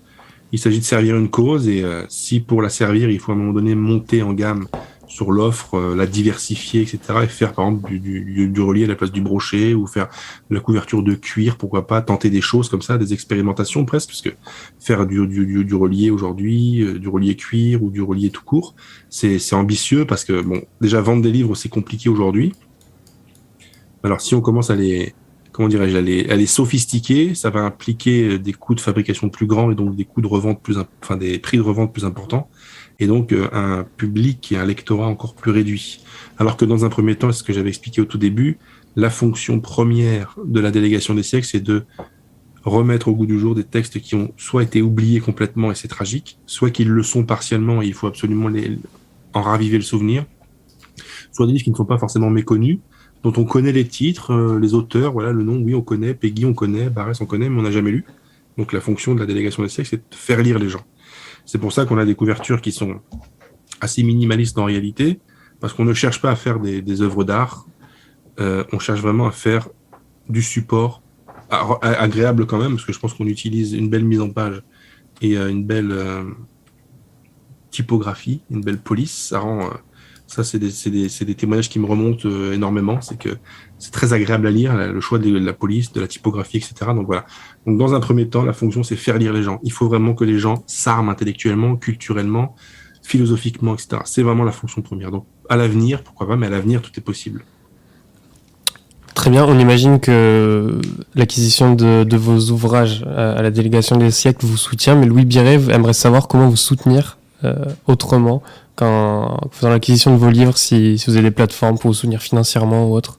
Il s'agit de servir une cause et euh, si pour la servir, il faut à un moment donné monter en gamme sur l'offre, euh, la diversifier, etc. Et faire par exemple du, du, du, relier à la place du brochet ou faire la couverture de cuir, pourquoi pas tenter des choses comme ça, des expérimentations presque, puisque faire du, du, du relier aujourd'hui, euh, du relier cuir ou du relier tout court, c'est ambitieux parce que bon, déjà vendre des livres c'est compliqué aujourd'hui. Alors si on commence à les comment dirais-je, à les, à les sophistiquer, ça va impliquer des coûts de fabrication plus grands et donc des coûts de revente plus, enfin des prix de revente plus importants et donc euh, un public et un lectorat encore plus réduit. Alors que dans un premier temps, ce que j'avais expliqué au tout début, la fonction première de la délégation des siècles, c'est de remettre au goût du jour des textes qui ont soit été oubliés complètement et c'est tragique, soit qu'ils le sont partiellement et il faut absolument les, en raviver le souvenir, soit des livres qui ne sont pas forcément méconnus, dont on connaît les titres, euh, les auteurs, voilà le nom, oui on connaît, Peggy on connaît, Barès on connaît, mais on n'a jamais lu. Donc la fonction de la délégation des siècles, c'est de faire lire les gens. C'est pour ça qu'on a des couvertures qui sont assez minimalistes en réalité, parce qu'on ne cherche pas à faire des, des œuvres d'art, euh, on cherche vraiment à faire du support agréable quand même, parce que je pense qu'on utilise une belle mise en page et euh, une belle euh, typographie, une belle police. Ça rend, euh, ça c'est des, témoignages qui me remontent euh, énormément. C'est que c'est très agréable à lire, le choix de la police, de la typographie, etc. Donc voilà. Donc dans un premier temps, la fonction c'est faire lire les gens. Il faut vraiment que les gens s'arment intellectuellement, culturellement, philosophiquement, etc. C'est vraiment la fonction première. Donc à l'avenir, pourquoi pas, mais à l'avenir tout est possible. Très bien, on imagine que l'acquisition de, de, vos ouvrages à la délégation des siècles vous soutient, mais Louis Biret aimerait savoir comment vous soutenir euh, autrement qu'en faisant l'acquisition de vos livres, si, vous avez des plateformes pour vous soutenir financièrement ou autre.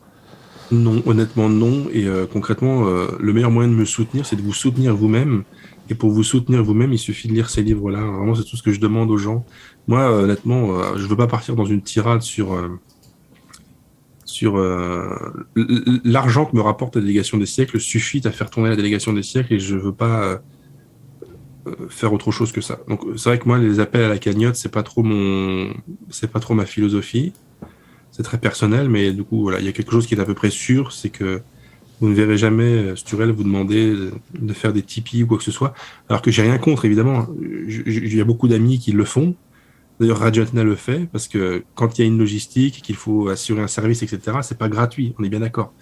Non, honnêtement non. Et euh, concrètement, euh, le meilleur moyen de me soutenir, c'est de vous soutenir vous-même. Et pour vous soutenir vous-même, il suffit de lire ces livres-là. Vraiment, c'est tout ce que je demande aux gens. Moi, euh, honnêtement, je veux pas partir dans une tirade sur sur l'argent que me rapporte la délégation des siècles suffit à faire tourner la délégation des siècles et je veux pas faire autre chose que ça. Donc c'est vrai que moi les appels à la cagnotte c'est pas trop mon c'est pas trop ma philosophie c'est très personnel, mais du coup, voilà, il y a quelque chose qui est à peu près sûr, c'est que vous ne verrez jamais euh, Sturel vous demander de faire des Tipeee ou quoi que ce soit. Alors que j'ai rien contre, évidemment. Il y a beaucoup d'amis qui le font. D'ailleurs, Radio Athena le fait, parce que quand il y a une logistique, qu'il faut assurer un service, etc., c'est pas gratuit, on est bien d'accord.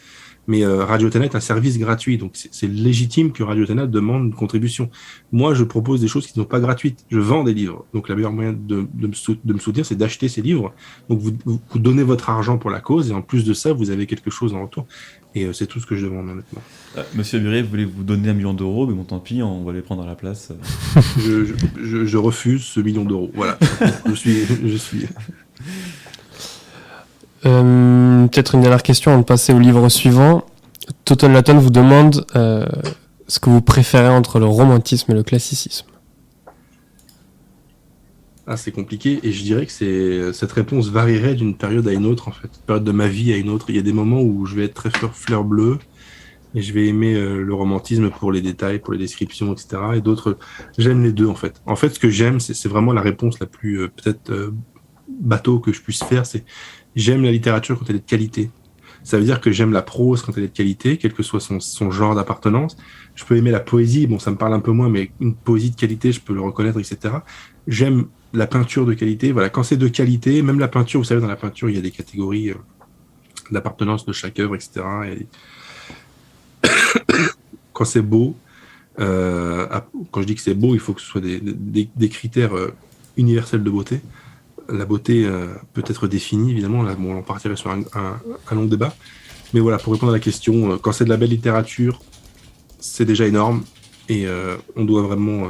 Mais euh, Radio Tana est un service gratuit, donc c'est légitime que Radio Tana demande une contribution. Moi, je propose des choses qui ne sont pas gratuites. Je vends des livres. Donc, la meilleure moyen de, de, me, de me, soutenir, c'est d'acheter ces livres. Donc, vous, vous, donnez votre argent pour la cause, et en plus de ça, vous avez quelque chose en retour. Et euh, c'est tout ce que je demande, honnêtement. Euh, Monsieur Buret, vous voulez vous donner un million d'euros, mais bon, tant pis, on va les prendre à la place. je, je, je, refuse ce million d'euros. Voilà. je suis. Je suis... Euh, Peut-être une dernière question avant de passer au livre suivant. Total Laton vous demande euh, ce que vous préférez entre le romantisme et le classicisme. Ah, c'est compliqué et je dirais que cette réponse varierait d'une période à une autre en fait, période de ma vie à une autre. Il y a des moments où je vais être très fleur, fleur bleue et je vais aimer euh, le romantisme pour les détails, pour les descriptions, etc. Et d'autres, j'aime les deux en fait. En fait, ce que j'aime, c'est vraiment la réponse la plus peut-être bateau que je puisse faire, c'est j'aime la littérature quand elle est de qualité. Ça veut dire que j'aime la prose quand elle est de qualité, quel que soit son, genre d'appartenance. Je peux aimer la poésie, bon, ça me parle un peu moins, mais une poésie de qualité, je peux le reconnaître, etc. J'aime la peinture de qualité. Voilà, quand c'est de qualité, même la peinture, vous savez, dans la peinture, il y a des catégories euh, d'appartenance de chaque œuvre, etc. Et... quand c'est beau, euh, quand je dis que c'est beau, il faut que ce soit des critères euh, universels de beauté la beauté euh, peut être définie, évidemment. Là, bon, on partirait sur un, un, un, long débat. Mais voilà, pour répondre à la question, euh, quand c'est de la belle littérature, c'est déjà énorme. Et euh, on doit vraiment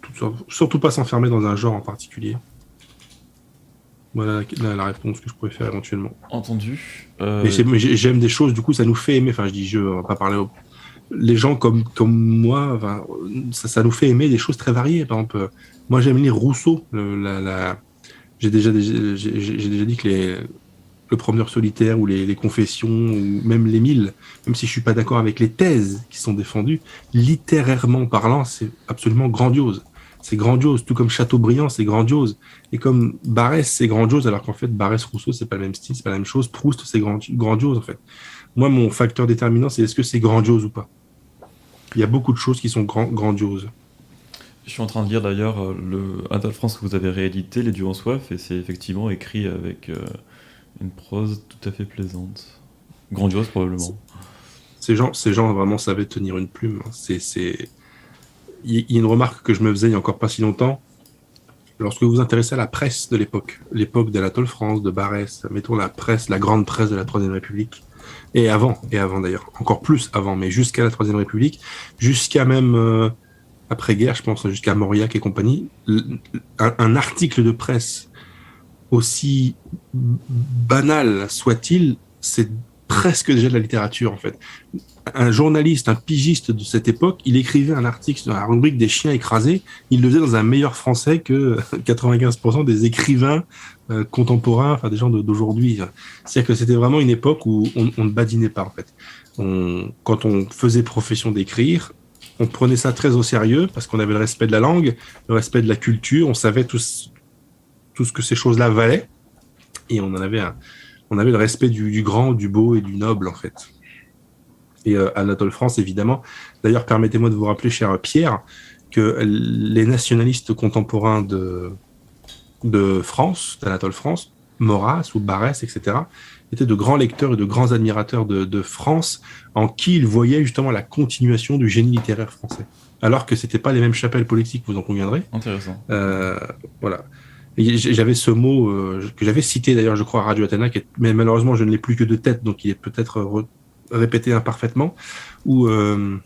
tout, surtout pas s'enfermer dans un genre en particulier. Voilà la, la, réponse que je pourrais faire éventuellement. Entendu. Mais j'aime des choses, du coup, ça nous fait aimer. Enfin, je dis je, on va pas parler au... les gens comme, comme moi, ça, ça, nous fait aimer des choses très variées. Par exemple, moi j'aime lire Rousseau. la, J'ai déjà, déjà, déjà dit que le promeneur solitaire ou les, confessions ou même les mille, même si je suis pas d'accord avec les thèses qui sont défendues, littérairement parlant, c'est absolument grandiose. C'est grandiose, tout comme Chateaubriand, c'est grandiose. Et comme Barès, c'est grandiose, alors qu'en fait, Barès-Rousseau, c'est pas le même style, c'est pas la même chose. Proust, c'est grandiose, en fait. Moi, mon facteur déterminant, c'est est-ce que c'est grandiose ou pas? Il y a beaucoup de choses qui sont grandioses. Je suis en train de lire d'ailleurs euh, le France que vous avez réédité, Les Dieux en soif, et c'est effectivement écrit avec euh, une prose tout à fait plaisante. Grandiose, probablement. Ces gens, ces gens vraiment savaient tenir une plume. C'est, c'est... Il y a une remarque que je me faisais il n'y a encore pas si longtemps. Lorsque vous vous intéressez à la presse de l'époque, l'époque d'Anatole France, de Barès, mettons la presse, la grande presse de la Troisième République, et avant, et avant d'ailleurs, encore plus avant, mais jusqu'à la Troisième République, jusqu'à même euh, après-guerre, je pense, jusqu'à Mauriac et compagnie, un, article de presse aussi banal soit-il, c'est presque déjà de la littérature en fait. Un journaliste, un pigiste de cette époque, il écrivait un article sur la rubrique des chiens écrasés, il le faisait dans un meilleur français que 95% des écrivains euh, contemporains, enfin des gens d'aujourd'hui. C'est-à-dire que c'était vraiment une époque où on, ne badinait pas en fait. quand on faisait profession d'écrire, on prenait ça très au sérieux parce qu'on avait le respect de la langue, le respect de la culture, on savait tous tout ce que ces choses-là valaient. Et on en avait un, on avait le respect du, grand, du beau et du noble, en fait. Et euh, Anatole France, évidemment. D'ailleurs, permettez-moi de vous rappeler, cher Pierre, que les nationalistes contemporains de, de France, d'Anatole France, Maurras ou Barès, etc., étaient de grands lecteurs et de grands admirateurs de, France, en qui ils voyaient justement la continuation du génie littéraire français. Alors que c'était pas les mêmes chapelles politiques, vous en conviendrez. Intéressant. Euh, voilà. J'avais ce mot euh, que j'avais cité d'ailleurs, je crois, à Radio Athena, mais malheureusement je ne l'ai plus que de tête, donc il est peut-être répété imparfaitement, ou euh,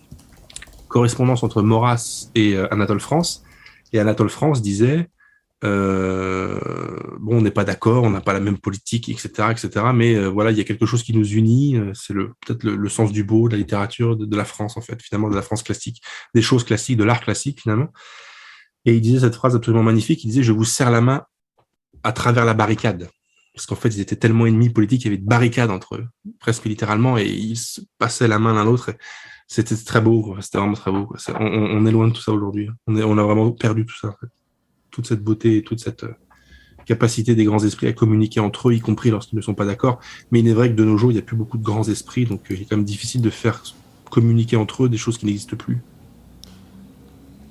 correspondance entre Maurras et euh, Anatole France. Et Anatole France disait, euh, bon, on n'est pas d'accord, on n'a pas la même politique, etc., etc. Mais voilà, il y a quelque chose qui nous unit. c'est le peut-être le, sens du beau, de la littérature, de, la France en fait, finalement, de la France classique, des choses classiques, de l'art classique finalement. Et il disait cette phrase absolument magnifique, il disait, je vous serre la main à travers la barricade. Parce qu'en fait, ils étaient tellement ennemis politiques, il y avait de barricades entre eux, presque littéralement, et ils se passaient la main l'un l'autre. C'était très beau, c'était vraiment très beau. On, est loin de tout ça aujourd'hui. On, on a vraiment perdu tout ça, toute cette beauté et toute cette euh, capacité des grands esprits à communiquer entre eux, y compris lorsqu'ils ne sont pas d'accord. Mais il est vrai que de nos jours, il n'y a plus beaucoup de grands esprits, donc euh, il est quand même difficile de faire communiquer entre eux des choses qui n'existent plus.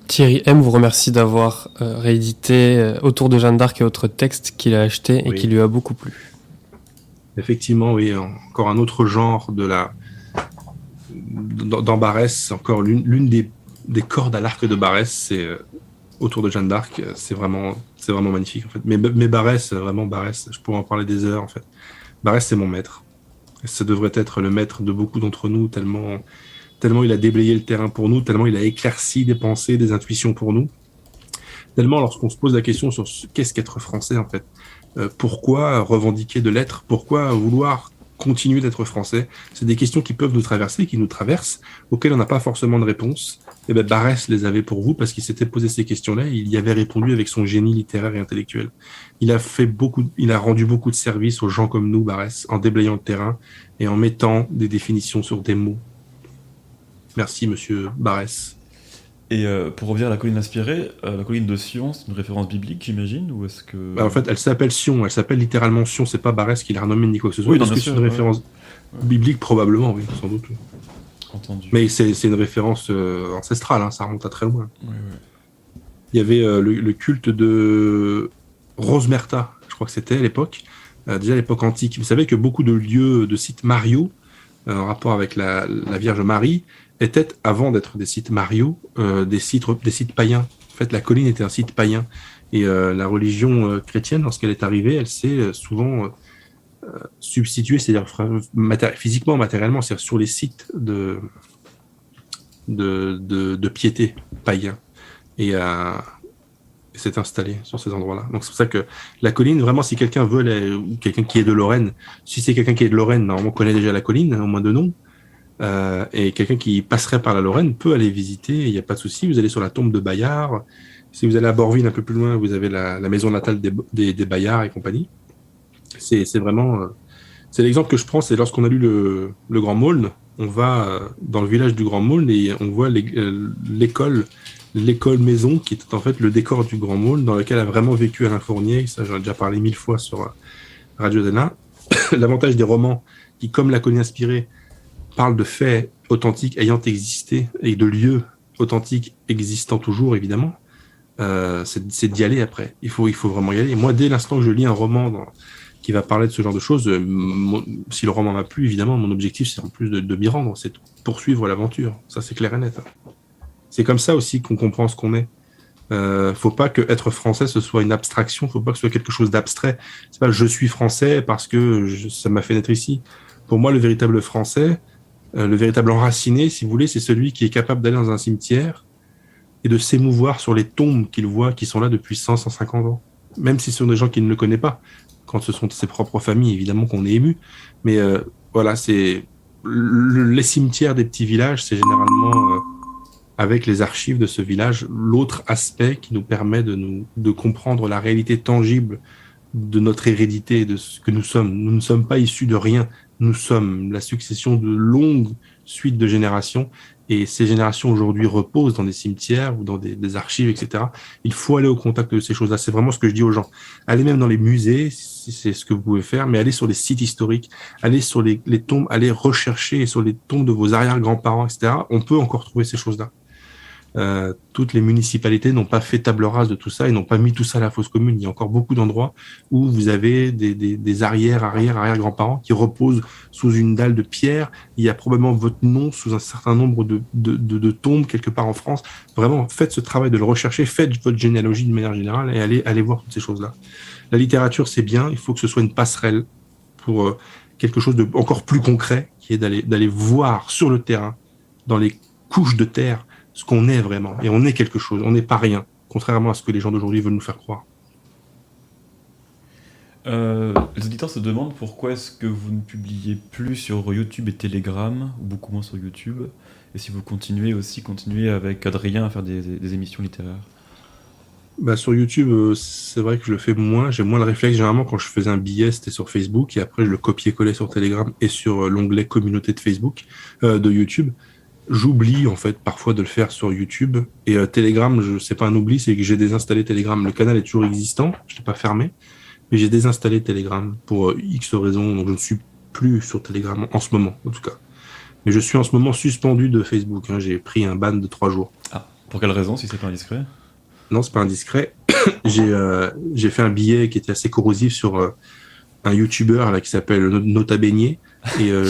Thierry M vous remercie d'avoir euh, réédité euh, Autour de Jeanne d'Arc et autres textes qu'il a achetés et qui lui a beaucoup plu. Effectivement, oui, encore un autre genre de la dans, Barès, encore l'une des, des, cordes à l'arc de Barès, c'est euh, Autour de Jeanne d'Arc, c'est vraiment c'est vraiment magnifique en fait. Mais, mais Barès, vraiment Barès, je pourrais en parler des heures en fait. Barès, c'est mon maître. Ça devrait être le maître de beaucoup d'entre nous tellement tellement il a déblayé le terrain pour nous, tellement il a éclairci des pensées, des intuitions pour nous. Tellement lorsqu'on se pose la question sur qu'est-ce qu'être français en fait, euh, pourquoi revendiquer de l'être, pourquoi vouloir continuer d'être français, c'est des questions qui peuvent nous traverser, qui nous traversent, auxquelles on n'a pas forcément de réponse. Eh ben Barès les avait pour vous parce qu'il s'était posé ces questions-là et il y avait répondu avec son génie littéraire et intellectuel. Il a fait beaucoup, il a rendu beaucoup de services aux gens comme nous, Barès, en déblayant le terrain et en mettant des définitions sur des mots Merci, monsieur Barès. Et euh, pour revenir à la colline inspirée, euh, la colline de Sion, c'est une référence biblique, j'imagine ou est-ce que... Bah, en fait, elle s'appelle Sion, elle s'appelle littéralement Sion, c'est pas Barès qui l'a renommée ni quoi que ce soit. Oui, Est-ce que c'est une référence biblique Probablement, oui, sans doute. Entendu. Mais c'est une référence euh, ancestrale, hein, ça remonte à très loin. Il y avait le, culte de Rosemerta, je crois que c'était à l'époque, déjà à l'époque antique. Vous savez que beaucoup de lieux, de sites Mario, en rapport avec la Vierge Marie, étaient, avant d'être des sites Mario, euh, des, sites, des sites païens. En fait, la colline était un site païen. Et euh, la religion euh, chrétienne, lorsqu'elle est arrivée, elle s'est souvent substituée, c'est-à-dire physiquement, matériellement, c'est-à-dire sur les sites de, de, de, piété païens. Et s'est installé sur ces endroits-là. Donc c'est pour ça que la colline, vraiment, si quelqu'un veut, quelqu'un qui est de Lorraine, si c'est quelqu'un qui est de Lorraine, normalement connaît déjà la colline, au moins de nom. et quelqu'un qui passerait par la Lorraine peut aller visiter, il n'y a pas de souci. Vous allez sur la tombe de Bayard. Si vous allez à Borville un peu plus loin, vous avez la, maison natale des, des, des Bayards et compagnie. C'est vraiment c'est l'exemple que je prends, c'est lorsqu'on a lu le, Grand Maulne, on va euh, dans le village du Grand Maulne et on voit euh, l'école, l'école maison qui est en fait le décor du Grand Maulne dans lequel a vraiment vécu Alain Fournier. Ça, j'en ai déjà parlé mille fois sur euh, Radio Zena. L'avantage des romans qui, comme l'a connu inspiré, parlent de faits authentiques ayant existé et de lieux authentiques existant toujours, évidemment. Euh, c'est d'y aller après. Il faut, il faut vraiment y aller. Moi, dès l'instant que je lis un roman dans, qui va parler de ce genre de choses. Euh, si le roman m'a plu, évidemment, mon objectif, c'est en plus de, m'y rendre, c'est de poursuivre l'aventure. Ça, c'est clair et net. C'est comme ça aussi qu'on comprend ce qu'on est. Euh, faut pas que être français ce soit une abstraction, faut pas que ce soit quelque chose d'abstrait. C'est pas je suis français parce que ça m'a fait naître ici. Pour moi, le véritable français, euh, le véritable enraciné, si vous voulez, c'est celui qui est capable d'aller dans un cimetière et de s'émouvoir sur les tombes qu'il voit qui sont là depuis 100, 150 ans. Même si ce sont des gens qu'il ne connaît pas quand ce sont ses propres familles, évidemment qu'on est ému. Mais euh, voilà, c'est les cimetières des petits villages, c'est généralement euh, avec les archives de ce village l'autre aspect qui nous permet de nous de comprendre la réalité tangible de notre hérédité, de ce que nous sommes. Nous ne sommes pas issus de rien. Nous sommes la succession de longues suites de générations et ces générations aujourd'hui reposent dans des cimetières ou dans des, archives, etc. Il faut aller au contact de ces choses-là. C'est vraiment ce que je dis aux gens. Allez même dans les musées, c'est ce que vous pouvez faire, mais allez sur les sites historiques, allez sur les, les tombes, allez rechercher sur les tombes de vos arrière-grands-parents, etc. On peut encore trouver ces choses-là. Euh, toutes les municipalités n'ont pas fait table rase de tout ça et n'ont pas mis tout ça à la fosse commune. Il y a encore beaucoup d'endroits où vous avez des, des, des arrière, arrière, grands-parents qui reposent sous une dalle de pierre. Il y a probablement votre nom sous un certain nombre de, tombes quelque part en France. Vraiment, faites ce travail de le rechercher, faites votre généalogie de manière générale et allez, voir toutes ces choses-là. La littérature, c'est bien. Il faut que ce soit une passerelle pour euh, quelque chose de encore plus concret, qui est d'aller voir sur le terrain, dans les couches de terre, ce qu'on est vraiment. Et on est quelque chose, on n'est pas rien, contrairement à ce que les gens d'aujourd'hui veulent nous faire croire. Euh, les auditeurs se demandent pourquoi est-ce que vous ne publiez plus sur YouTube et Telegram, ou beaucoup moins sur YouTube, et si vous continuez aussi, continuez avec Adrien à faire des, émissions littéraires. Bah, sur YouTube, euh, c'est vrai que je le fais moins. J'ai moins le réflexe. Généralement, quand je faisais un billet, c'était sur Facebook, et après, je le copiais-collais sur Telegram et sur euh, l'onglet communauté de Facebook, de YouTube j'oublie en fait parfois de le faire sur YouTube. Et euh, Telegram je sais pas un oubli c'est que j'ai désinstallé Telegram. Le canal est toujours existant je l'ai pas fermé mais j'ai désinstallé Telegram pour euh, X raisons donc je ne suis plus sur Telegram en ce moment en tout cas. Mais je suis en ce moment suspendu de Facebook hein. j'ai pris un ban de trois jours. Ah pour quelle raison si c'est pas indiscret? Non c'est pas indiscret. J'ai euh, j'ai fait un billet qui était assez corrosif sur un YouTuber là qui s'appelle Nota Beignet et euh,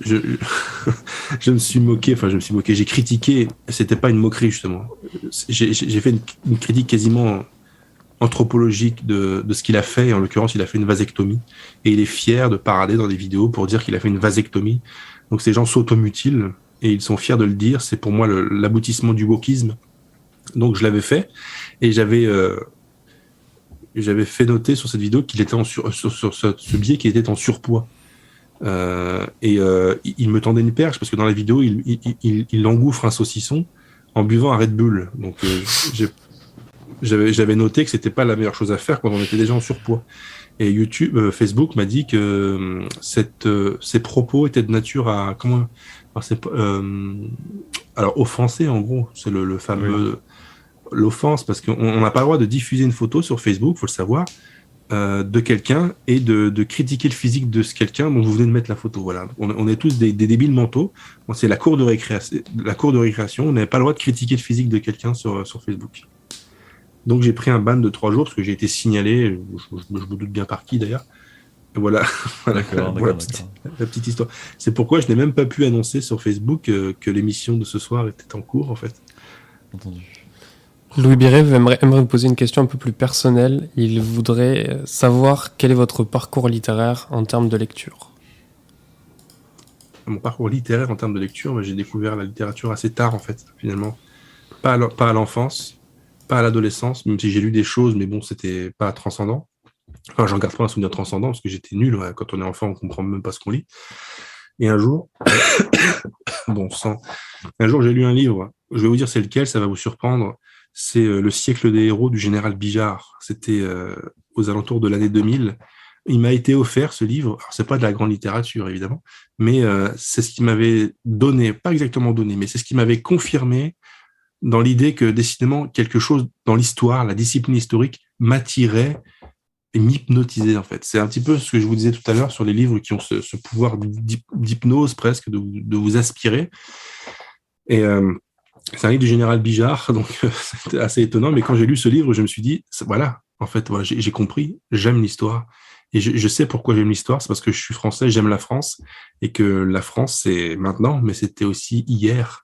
je, je, me suis moqué, enfin je me suis moqué, j'ai critiqué, c'était pas une moquerie justement. J'ai fait une, critique quasiment anthropologique de, de ce qu'il a fait, en l'occurrence il a fait une vasectomie, et il est fier de parader dans des vidéos pour dire qu'il a fait une vasectomie. Donc ces gens s'automutilent, et ils sont fiers de le dire, c'est pour moi l'aboutissement du wokisme. Donc je l'avais fait, et j'avais... Euh, j'avais fait noter sur cette vidéo qu'il était en sur, sur, ce, ce biais qui était en surpoids. Euh, et euh, il me tendait une perche parce que dans la vidéo, il, il, il, engouffre un saucisson en buvant un Red Bull. Donc euh, j'avais noté que c'était pas la meilleure chose à faire quand on était déjà en surpoids. Et YouTube, Facebook m'a dit que cette, ces propos étaient de nature à comment alors, alors offenser en gros, c'est le, le, fameux l'offense parce qu'on n'a pas le droit de diffuser une photo sur Facebook, faut le savoir. Euh, de quelqu'un et de, critiquer le physique de ce quelqu'un dont vous venez de mettre la photo. Voilà, on, est tous des, débiles mentaux. c'est la cour de récréation. La cour de récréation, on n'avait pas le droit de critiquer le physique de quelqu'un sur, sur Facebook. Donc j'ai pris un ban de trois jours parce que j'ai été signalé. Je, me doute bien par qui d'ailleurs. Voilà, voilà, la, petite, histoire. C'est pourquoi je n'ai même pas pu annoncer sur Facebook euh, que l'émission de ce soir était en cours en fait. Entendu. Louis Birev aimerait, vous poser une question un peu plus personnelle. Il voudrait euh, savoir quel est votre parcours littéraire en termes de lecture. Mon parcours littéraire en termes de lecture, j'ai découvert la littérature assez tard en fait, finalement. Pas à l'enfance, pas à l'adolescence, même si j'ai lu des choses, mais bon, c'était pas transcendant. Enfin, j'en garde pas un souvenir transcendant parce que j'étais nul. Quand on est enfant, on comprend même pas ce qu'on lit. Et un jour, bon sang, un jour j'ai lu un livre, je vais vous dire c'est lequel, ça va vous surprendre, c'est Le siècle des héros du général Bijard. C'était aux alentours de l'année 2000. Il m'a été offert ce livre. C'est pas de la grande littérature évidemment, mais c'est ce qui m'avait donné, pas exactement donné, mais c'est ce qui m'avait confirmé dans l'idée que décidément quelque chose dans l'histoire, la discipline historique m'attirait et m'hypnotisait en fait. C'est un petit peu ce que je vous disais tout à l'heure sur les livres qui ont ce, pouvoir d'hypnose presque, de, vous aspirer. Et euh, c'est un livre du général Bijard, donc c'était assez étonnant. Mais quand j'ai lu ce livre, je me suis dit, voilà, en fait, j'ai compris, j'aime l'histoire. Et je, je, sais pourquoi j'aime l'histoire, c'est parce que je suis français, j'aime la France, et que la France, c'est maintenant, mais c'était aussi hier.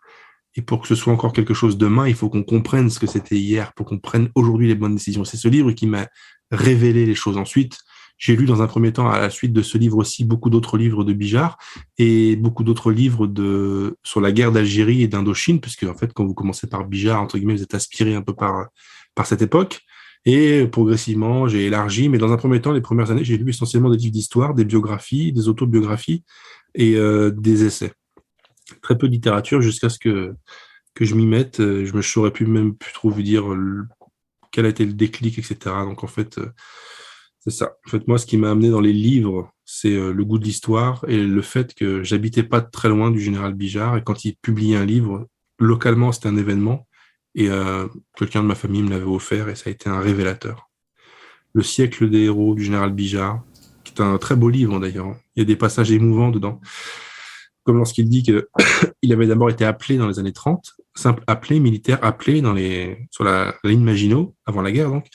Et pour que ce soit encore quelque chose demain, il faut qu'on comprenne ce que c'était hier, pour qu'on prenne aujourd'hui les bonnes décisions. C'est ce livre qui m'a révélé les choses. Ensuite, j'ai lu dans un premier temps, à la suite de ce livre aussi, beaucoup d'autres livres de Bijard et beaucoup d'autres livres de, sur la guerre d'Algérie et d'Indochine, puisque en fait, quand vous commencez par Bijard, entre guillemets, vous êtes aspiré un peu par, par cette époque. Et progressivement, j'ai élargi, mais dans un premier temps, les premières années, j'ai lu essentiellement des livres d'histoire, des biographies, des autobiographies et euh, des essais très peu de littérature jusqu'à ce que, que je m'y mette. Euh, je me saurais plus même plus trop vous dire quel a été le déclic, etc. Donc en fait, euh, c'est ça. En fait, moi, ce qui m'a amené dans les livres, c'est euh, le goût de l'histoire et le fait que j'habitais pas très loin du général Bijard. Et quand il publiait un livre, localement, c'était un événement. Et quelqu'un de ma famille me l'avait offert et ça a été un révélateur. Le siècle des héros du général Bijard, qui est un très beau livre d'ailleurs. Il y a des passages émouvants dedans comme lorsqu'il dit qu'il avait d'abord été appelé dans les années 30, simple appelé, militaire appelé dans les, sur la, ligne Maginot, avant la guerre donc,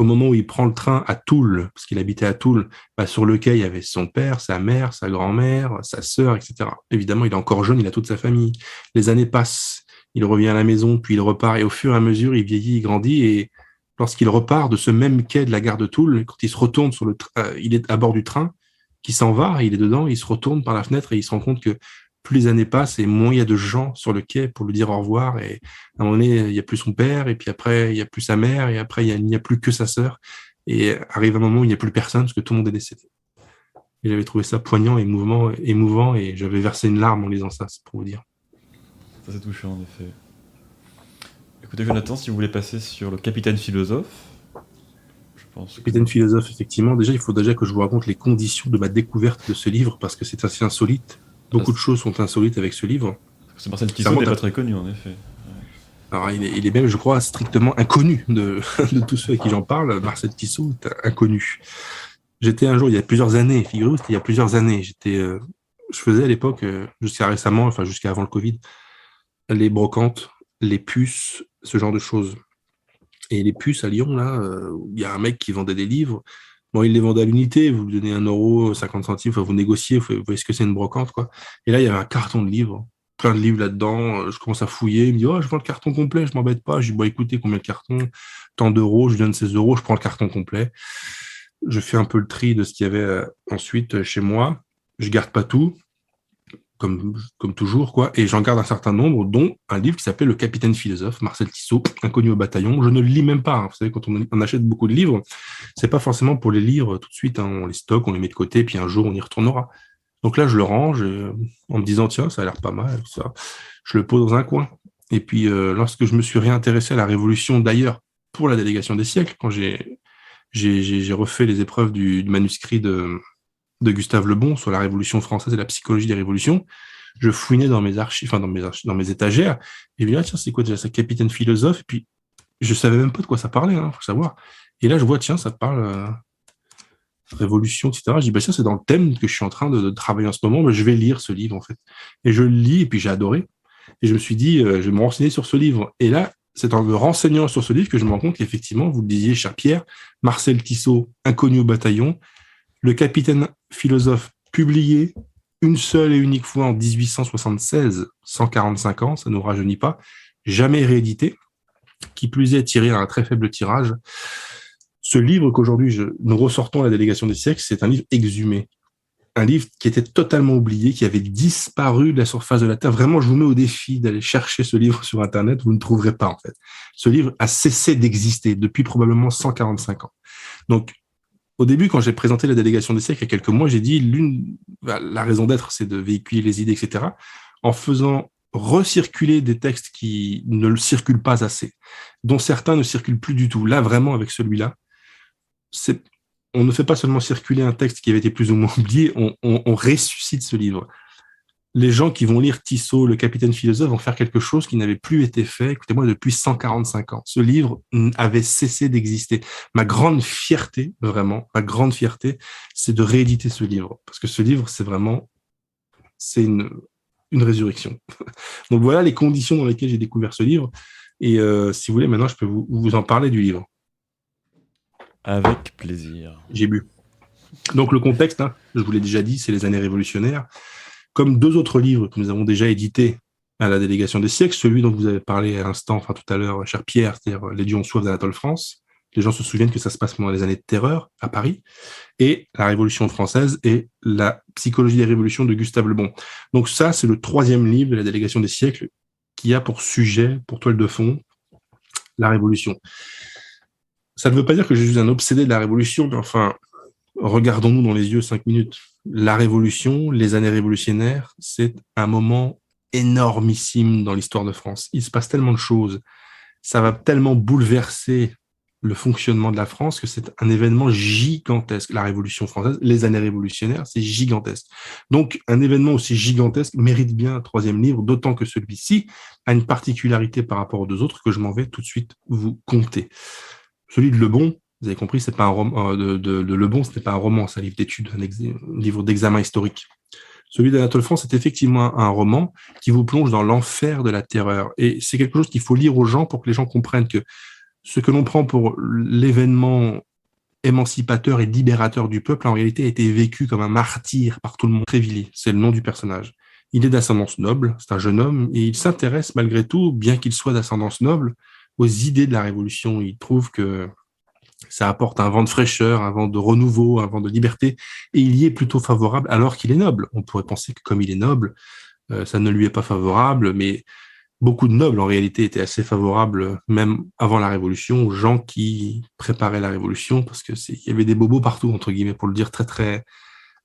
au moment où il prend le train à Toul, parce qu'il habitait à Toul, bah, sur le quai, il y avait son père, sa mère, sa grand-mère, sa sœur, etc. Évidemment, il est encore jeune, il a toute sa famille. Les années passent, il revient à la maison, puis il repart, et au fur et à mesure, il vieillit, il grandit, et lorsqu'il repart de ce même quai de la gare de Toul, quand il se retourne sur le, euh, il est à bord du train, qui s'en va, il est dedans, il se retourne par la fenêtre et il se rend compte que plus les années passent et moins il y a de gens sur le quai pour lui dire au revoir. Et à un moment donné, il n'y a plus son père, et puis après, il n'y a plus sa mère, et après, il n'y a, plus que sa sœur. Et arrive un moment où il n'y a plus personne parce que tout le monde est décédé. Et j'avais trouvé ça poignant et émouvant, émouvant et j'avais versé une larme en lisant ça, c'est pour vous dire. Ça, c'est touchant, en effet. Écoutez, Jonathan, si vous voulez passer sur le capitaine philosophe, Capitaine philosophe, effectivement. Déjà, il faut déjà que je vous raconte les conditions de ma découverte de ce livre parce que c'est assez insolite. Beaucoup de choses sont insolites avec ce livre. C'est Marcel Tissot n'est pas très connu, en effet. Alors, il est, il est, même, je crois, strictement inconnu de, de tous ceux à qui j'en parle. Marcel Tissot est inconnu. J'étais un jour, il y a plusieurs années, figurez-vous, c'était il y a plusieurs années. J'étais, euh, je faisais à l'époque, euh, jusqu'à récemment, enfin jusqu'à avant le Covid, les brocantes, les puces, ce genre de choses. Et les puces à Lyon, là, euh, il y a un mec qui vendait des livres. Bon, il les vendait à l'unité, vous lui donnez un euro, 50 centimes, vous négociez, vous voyez ce que c'est une brocante, quoi. Et là, il y avait un carton de livres, plein de livres là-dedans. Euh, je commence à fouiller, il me dit, oh, je vends le carton complet, je m'embête pas. Je dis, bon, écoutez, combien de cartons? Tant d'euros, je lui donne 16 euros, je prends le carton complet. Je fais un peu le tri de ce qu'il y avait euh, ensuite chez moi. Je garde pas tout comme, comme toujours, quoi. Et j'en garde un certain nombre, dont un livre qui s'appelle Le Capitaine Philosophe, Marcel Tissot, inconnu au bataillon. Je ne le lis même pas. Hein. Vous savez, quand on, achète beaucoup de livres, c'est pas forcément pour les lire tout de suite. Hein. On les stocke, on les met de côté, puis un jour on y retournera. Donc là, je le range en me disant tiens, ça a l'air pas mal, ça. Je le pose dans un coin. Et puis, euh, lorsque je me suis réintéressé à la Révolution, d'ailleurs, pour la délégation des siècles, quand j'ai refait les épreuves du manuscrit de, de Gustave Le Bon sur la Révolution française et la psychologie des révolutions, je fouinais dans mes archives, enfin dans mes, dans mes étagères, et je ah, tiens, c'est quoi déjà ça, capitaine philosophe? Et puis, je savais même pas de quoi ça parlait, hein, faut savoir. Et là, je vois, tiens, ça parle euh, révolution, etc. Je dis, bah tiens, c'est dans le thème que je suis en train de, travailler en ce moment, mais je vais lire ce livre, en fait. Et je le lis, et puis j'ai adoré. Et je me suis dit, euh, je vais me renseigner sur ce livre. Et là, c'est en me renseignant sur ce livre que je me rends compte qu'effectivement, vous le disiez, cher Pierre, Marcel Tissot, inconnu au bataillon, le capitaine philosophe publié une seule et unique fois en 1876, 145 ans, ça ne nous rajeunit pas, jamais réédité, qui plus est tiré à un très faible tirage. Ce livre qu'aujourd'hui nous ressortons à la délégation des siècles, c'est un livre exhumé. Un livre qui était totalement oublié, qui avait disparu de la surface de la Terre. Vraiment, je vous mets au défi d'aller chercher ce livre sur Internet, vous ne trouverez pas en fait. Ce livre a cessé d'exister depuis probablement 145 ans. Donc, au début, quand j'ai présenté la délégation des siècles il y a quelques mois, j'ai dit l'une, bah, la raison d'être, c'est de véhiculer les idées, etc. En faisant recirculer des textes qui ne le circulent pas assez, dont certains ne circulent plus du tout. Là, vraiment, avec celui-là, on ne fait pas seulement circuler un texte qui avait été plus ou moins oublié, on ressuscite ce livre les gens qui vont lire Tissot, le capitaine philosophe, vont faire quelque chose qui n'avait plus été fait, écoutez-moi, depuis 145 ans. Ce livre avait cessé d'exister. Ma grande fierté, vraiment, ma grande fierté, c'est de rééditer ce livre. Parce que ce livre, c'est vraiment, c'est une, une résurrection. Donc voilà les conditions dans lesquelles j'ai découvert ce livre. Et euh, si vous voulez, maintenant, je peux vous, vous en parler du livre. Avec plaisir. J'ai bu. Donc le contexte, hein, je vous l'ai déjà dit, c'est les années révolutionnaires comme deux autres livres que nous avons déjà édités à la délégation des siècles, celui dont vous avez parlé à l'instant, enfin tout à l'heure, cher Pierre, c'est-à-dire Les dieux soif d'Anatole France. Les gens se souviennent que ça se passe pendant les années de terreur à Paris, et la Révolution française et la psychologie des révolutions de Gustave Le Bon. Donc ça, c'est le troisième livre de la délégation des siècles qui a pour sujet, pour toile de fond, la Révolution. Ça ne veut pas dire que je suis un obsédé de la Révolution, mais enfin, regardons-nous dans les yeux cinq minutes la révolution, les années révolutionnaires, c'est un moment énormissime dans l'histoire de France. Il se passe tellement de choses. Ça va tellement bouleverser le fonctionnement de la France que c'est un événement gigantesque. La Révolution française, les années révolutionnaires, c'est gigantesque. Donc, un événement aussi gigantesque mérite bien un troisième livre, d'autant que celui-ci a une particularité par rapport aux deux autres que je m'en vais tout de suite vous compter. Celui de Lebon, vous avez compris, c'est pas un roman euh, de, de, Le Bon, ce n'est pas un roman, c'est un livre d'études, un, livre d'examen historique. Celui d'Anatole France c'est effectivement un roman qui vous plonge dans l'enfer de la terreur. Et c'est quelque chose qu'il faut lire aux gens pour que les gens comprennent que ce que l'on prend pour l'événement émancipateur et libérateur du peuple, en réalité, a été vécu comme un martyr par tout le monde. Trévili, c'est le nom du personnage. Il est d'ascendance noble, c'est un jeune homme, et il s'intéresse malgré tout, bien qu'il soit d'ascendance noble, aux idées de la Révolution. Il trouve que ça apporte un vent de fraîcheur, un vent de renouveau, un vent de liberté, et il y est plutôt favorable alors qu'il est noble. On pourrait penser que comme il est noble, euh, ça ne lui est pas favorable, mais beaucoup de nobles en réalité étaient assez favorables, même avant la Révolution, aux gens qui préparaient la Révolution, parce que il y avait des bobos partout entre guillemets, pour le dire très très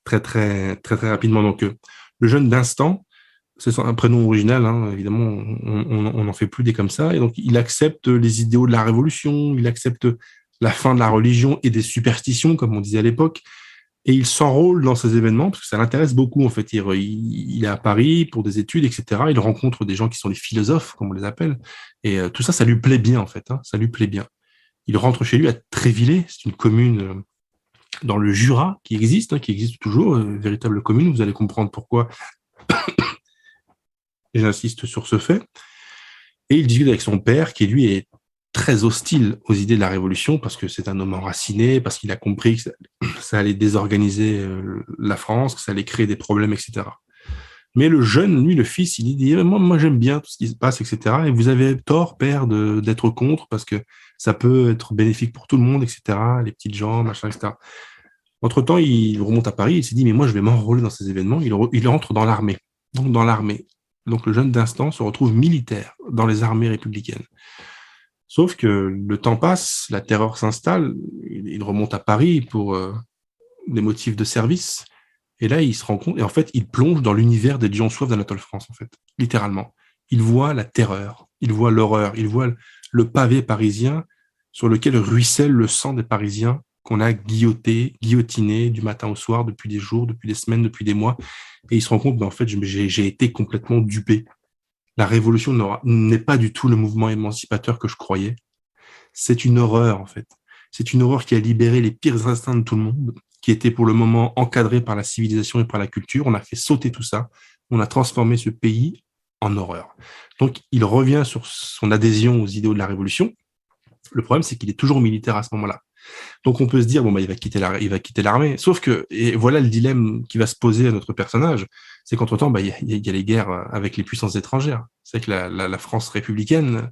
très très très très rapidement. Donc euh, le jeune d'instant, c'est un prénom original, hein, évidemment, on n'en fait plus des comme ça, et donc il accepte les idéaux de la Révolution, il accepte la fin de la religion et des superstitions, comme on disait à l'époque. Et il s'enrôle dans ces événements parce que ça l'intéresse beaucoup. En fait, il, est à Paris pour des études, etc. Il rencontre des gens qui sont des philosophes, comme on les appelle. Et euh, tout ça, ça lui plaît bien, en fait. Hein, ça lui plaît bien. Il rentre chez lui à Trévillé. C'est une commune euh, dans le Jura qui existe, hein, qui existe toujours, euh, véritable commune. Vous allez comprendre pourquoi. J'insiste sur ce fait. Et il discute avec son père, qui lui est très hostile aux idées de la révolution parce que c'est un homme enraciné, parce qu'il a compris que ça, allait désorganiser euh, la France, que ça allait créer des problèmes, etc. Mais le jeune, lui, le fils, il dit moi, moi j'aime bien tout ce qui se passe, etc. Et vous avez tort, père, d'être contre parce que ça peut être bénéfique pour tout le monde, etc. Les petites gens, machin, etc. Entre temps, il remonte à Paris. Il s'est dit mais moi, je vais m'enrôler dans ces événements. Il, il entre dans l'armée. Donc dans l'armée. Donc le jeune d'instant se retrouve militaire dans les armées républicaines. Sauf que le temps passe, la terreur s'installe, il remonte à Paris pour euh, des motifs de service, et là il se rend compte, et en fait il plonge dans l'univers des Dion Soif d'Anatole France, en fait, littéralement. Il voit la terreur, il voit l'horreur, il voit le pavé parisien sur lequel ruisselle le sang des Parisiens qu'on a guilloté, guillotiné du matin au soir depuis des jours, depuis des semaines, depuis des mois, et il se rend compte, ben, en fait, j'ai été complètement dupé la révolution n'est pas du tout le mouvement émancipateur que je croyais. C'est une horreur, en fait. C'est une horreur qui a libéré les pires instincts de tout le monde, qui était pour le moment encadré par la civilisation et par la culture. On a fait sauter tout ça. On a transformé ce pays en horreur. Donc, il revient sur son adhésion aux idéaux de la révolution. Le problème, c'est qu'il est toujours militaire à ce moment-là. Donc on peut se dire bon bah il va quitter la, il va quitter l'armée. Sauf que et voilà le dilemme qui va se poser à notre personnage, c'est qu'entre temps bah il y, a, les guerres avec les puissances étrangères. C'est que la, la, France républicaine,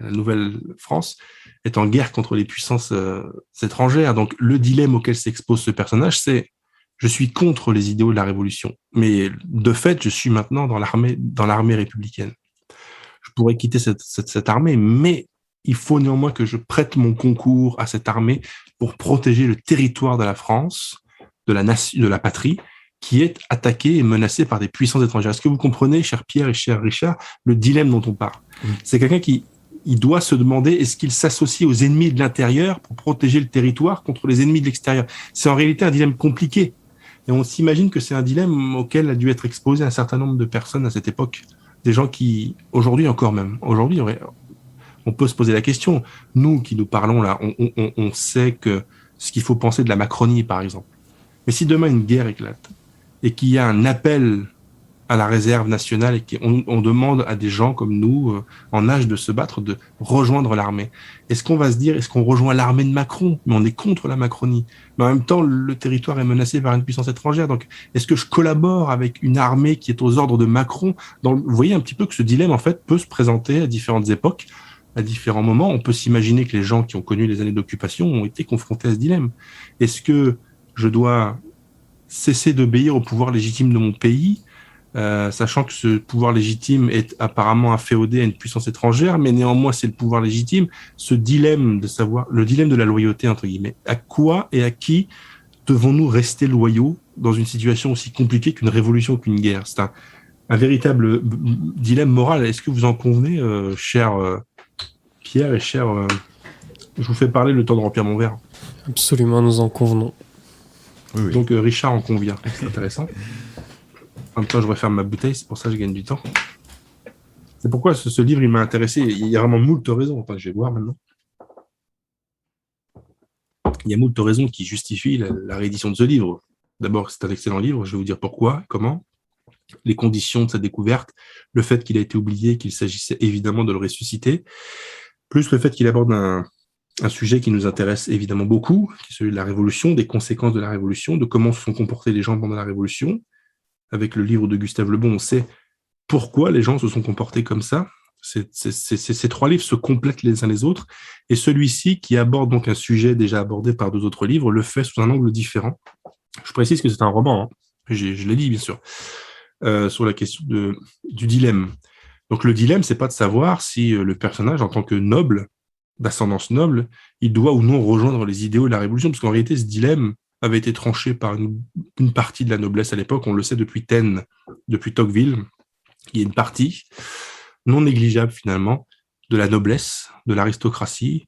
la nouvelle France, est en guerre contre les puissances euh, étrangères. Donc le dilemme auquel s'expose ce personnage, c'est je suis contre les idéaux de la révolution, mais de fait je suis maintenant dans l'armée dans l'armée républicaine. Je pourrais quitter cette, cette armée, mais il faut néanmoins que je prête mon concours à cette armée pour protéger le territoire de la France, de la nation, de la patrie, qui est attaquée et menacée par des puissances étrangères. Est-ce que vous comprenez, cher Pierre et cher Richard, le dilemme dont on parle? C'est quelqu'un qui il doit se demander est-ce qu'il s'associe aux ennemis de l'intérieur pour protéger le territoire contre les ennemis de l'extérieur? C'est en réalité un dilemme compliqué. Et on s'imagine que c'est un dilemme auquel a dû être exposé un certain nombre de personnes à cette époque. Des gens qui, aujourd'hui encore même, aujourd'hui, on peut se poser la question. Nous qui nous parlons là, on, sait que ce qu'il faut penser de la Macronie, par exemple. Mais si demain une guerre éclate et qu'il y a un appel à la réserve nationale et qu'on on demande à des gens comme nous, euh, en âge de se battre, de rejoindre l'armée. Est-ce qu'on va se dire, est-ce qu'on rejoint l'armée de Macron? Mais on est contre la Macronie. Mais en même temps, le territoire est menacé par une puissance étrangère. Donc, est-ce que je collabore avec une armée qui est aux ordres de Macron? Vous voyez un petit peu que ce dilemme, en fait, peut se présenter à différentes époques, à différents moments. On peut s'imaginer que les gens qui ont connu les années d'occupation ont été confrontés à ce dilemme. Est-ce que je dois cesser d'obéir au pouvoir légitime de mon pays euh, sachant que ce pouvoir légitime est apparemment inféodé à une puissance étrangère, mais néanmoins c'est le pouvoir légitime. Ce dilemme de savoir, le dilemme de la loyauté entre guillemets, à quoi et à qui devons-nous rester loyaux dans une situation aussi compliquée qu'une révolution, qu'une guerre? C'est un, véritable dilemme moral. Est-ce que vous en convenez, euh, cher euh, Pierre et cher Je vous fais parler le temps de remplir mon verre. Absolument, nous en convenons. Donc Richard en convient. C'est intéressant. En même temps, je referme ma bouteille, c'est pour ça que je gagne du temps. C'est pourquoi ce, livre, il m'a intéressé. Il y a vraiment moult raisons. Enfin, je vais voir maintenant. Il y a moult raisons qui justifient la, réédition de ce livre. D'abord, c'est un excellent livre. Je vais vous dire pourquoi, comment, les conditions de sa découverte, le fait qu'il a été oublié, qu'il s'agissait évidemment de le ressusciter, plus le fait qu'il aborde un, sujet qui nous intéresse évidemment beaucoup, qui est celui de la Révolution, des conséquences de la Révolution, de comment se sont comportés les gens pendant la Révolution, avec le livre de Gustave Le Bon, on sait pourquoi les gens se sont comportés comme ça. ces trois livres se complètent les uns les autres, et celui-ci, qui aborde donc un sujet déjà abordé par deux autres livres, le fait sous un angle différent. Je précise que c'est un roman, hein. je l'ai dit bien sûr, euh, sur la question du dilemme. Donc le dilemme, c'est pas de savoir si euh, le personnage, en tant que noble, d'ascendance noble, il doit ou non rejoindre les idéaux de la Révolution, parce qu'en réalité, ce dilemme, avait été tranché par une, partie de la noblesse à l'époque. On le sait depuis Taine, depuis Tocqueville. Il y a une partie non négligeable finalement de la noblesse, de l'aristocratie,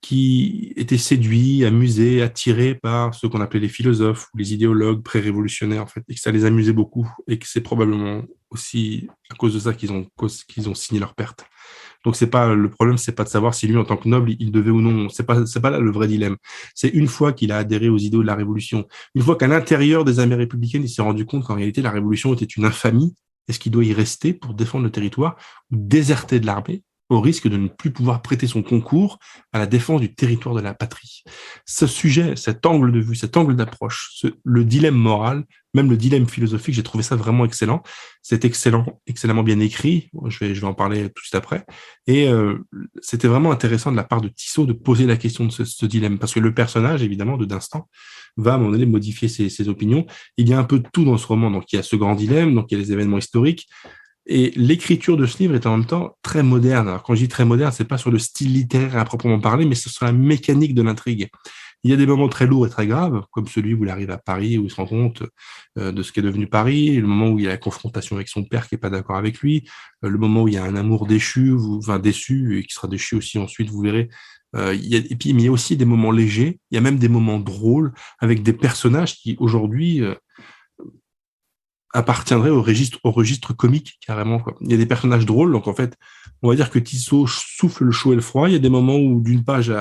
qui était séduit, amusé, attiré par ce qu'on appelait les philosophes ou les idéologues pré-révolutionnaires, en fait, et que ça les amusait beaucoup, et que c'est probablement aussi à cause de ça qu'ils ont, ont signé leur perte. Donc c'est pas le problème, c'est pas de savoir si lui en tant que noble il devait ou non. C'est pas c'est pas là le vrai dilemme. C'est une fois qu'il a adhéré aux idéaux de la révolution, une fois qu'à l'intérieur des armées républicaines il s'est rendu compte qu'en réalité la révolution était une infamie. Est-ce qu'il doit y rester pour défendre le territoire ou déserter de l'armée? Au risque de ne plus pouvoir prêter son concours à la défense du territoire de la patrie. Ce sujet, cet angle de vue, cet angle d'approche, le dilemme moral, même le dilemme philosophique, j'ai trouvé ça vraiment excellent. C'est excellent, excellemment bien écrit. Je vais, je vais en parler tout de suite après. Et euh, c'était vraiment intéressant de la part de Tissot de poser la question de ce, dilemme, parce que le personnage, évidemment, de d'instant, va à un moment donné modifier ses, ses opinions. Il y a un peu de tout dans ce roman. Donc il y a ce grand dilemme, donc il y a les événements historiques, et l'écriture de ce livre est en même temps très moderne. Alors, quand je dis très moderne, c'est pas sur le style littéraire à proprement parler, mais c'est sur la mécanique de l'intrigue. Il y a des moments très lourds et très graves, comme celui où il arrive à Paris, où il se rend compte euh, de ce qu'est devenu Paris, le moment où il y a la confrontation avec son père qui est pas d'accord avec lui, euh, le moment où il y a un amour déchu, enfin déçu, et qui sera déchu aussi ensuite, vous verrez. Euh, et puis, il y a aussi des moments légers, il y a même des moments drôles, avec des personnages qui, aujourd'hui, appartiendrait au registre, au registre comique carrément. Quoi. Il y a des personnages drôles, donc en fait, on va dire que Tissot souffle le chaud et le froid. Il y a des moments où d'une page,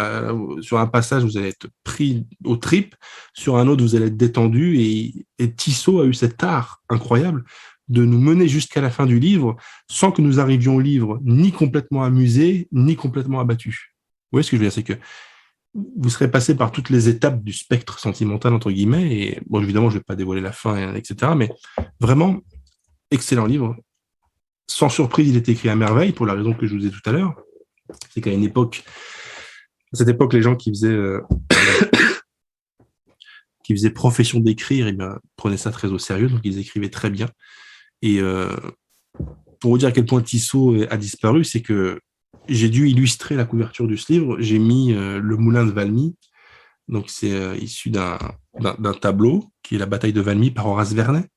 sur un passage, vous allez être pris au trip, sur un autre, vous allez être détendu. Et, et Tissot a eu cet art incroyable de nous mener jusqu'à la fin du livre sans que nous arrivions au livre ni complètement amusés, ni complètement abattus. Vous voyez ce que je veux dire, c'est que vous serez passé par toutes les étapes du spectre sentimental, entre guillemets, et bon, évidemment, je ne vais pas dévoiler la fin, etc., mais vraiment, excellent livre. Sans surprise, il est écrit à merveille, pour la raison que je vous ai tout à l'heure. C'est qu'à une époque, à cette époque, les gens qui faisaient, euh, qui faisaient profession d'écrire, eh prenaient ça très au sérieux, donc ils écrivaient très bien. Et euh, pour vous dire à quel point Tissot a disparu, c'est que j'ai dû illustrer la couverture de ce livre. J'ai mis euh, le moulin de Valmy. Donc, c'est euh, issu d'un tableau qui est la bataille de Valmy par Horace Vernet.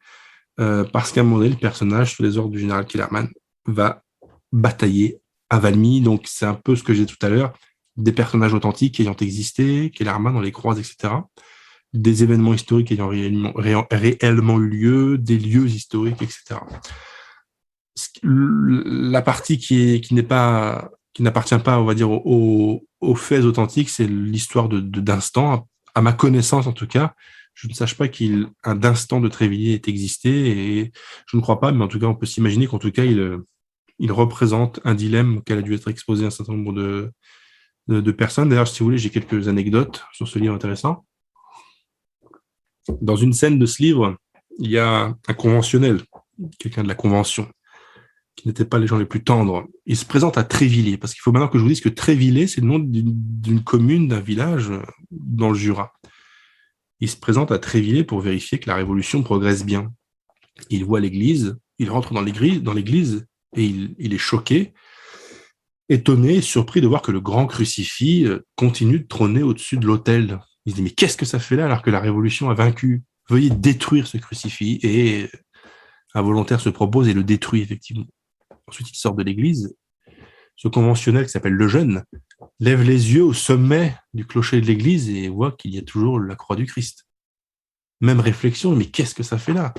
Euh, parce qu'à un moment donné, le personnage, sous les ordres du général Kellerman, va batailler à Valmy. Donc, c'est un peu ce que j'ai dit tout à l'heure des personnages authentiques ayant existé, Kellerman, on les croise, etc. Des événements historiques ayant réellement, réellement eu lieu, des lieux historiques, etc. La partie qui est qui n'est pas qui n'appartient pas, on va dire, aux, faits authentiques, c'est l'histoire de d'instant. À ma connaissance, en tout cas, je ne sache pas qu'il un instant de Trévilliers ait existé et je ne crois pas, mais en tout cas, on peut s'imaginer qu'en tout cas, il, il représente un dilemme auquel a dû être exposé un certain nombre de, de, personnes. D'ailleurs, si vous voulez, j'ai quelques anecdotes sur ce livre intéressant. Dans une scène de ce livre, il y a un conventionnel, quelqu'un de la convention, n'était pas les gens les plus tendres. Il se présente à Trévillers, parce qu'il faut maintenant que je vous dise que Trévillers, c'est le nom d'une commune, d'un village dans le Jura. Il se présente à Trévillers pour vérifier que la révolution progresse bien. Il voit l'église, il rentre dans l'église et il est choqué étonné, surpris de voir que le grand crucifix euh, continue de trôner au-dessus de l'autel. Il se dit, mais qu'est-ce que ça fait là alors que la révolution a vaincu? Veuillez détruire ce crucifix. Et un volontaire se propose et le détruit, effectivement. Ensuite, il sort de l'église. Ce conventionnel qui s'appelle le jeune lève les yeux au sommet du clocher de l'église et voit qu'il y a toujours la croix du Christ. Même réflexion, mais qu'est-ce que ça fait là?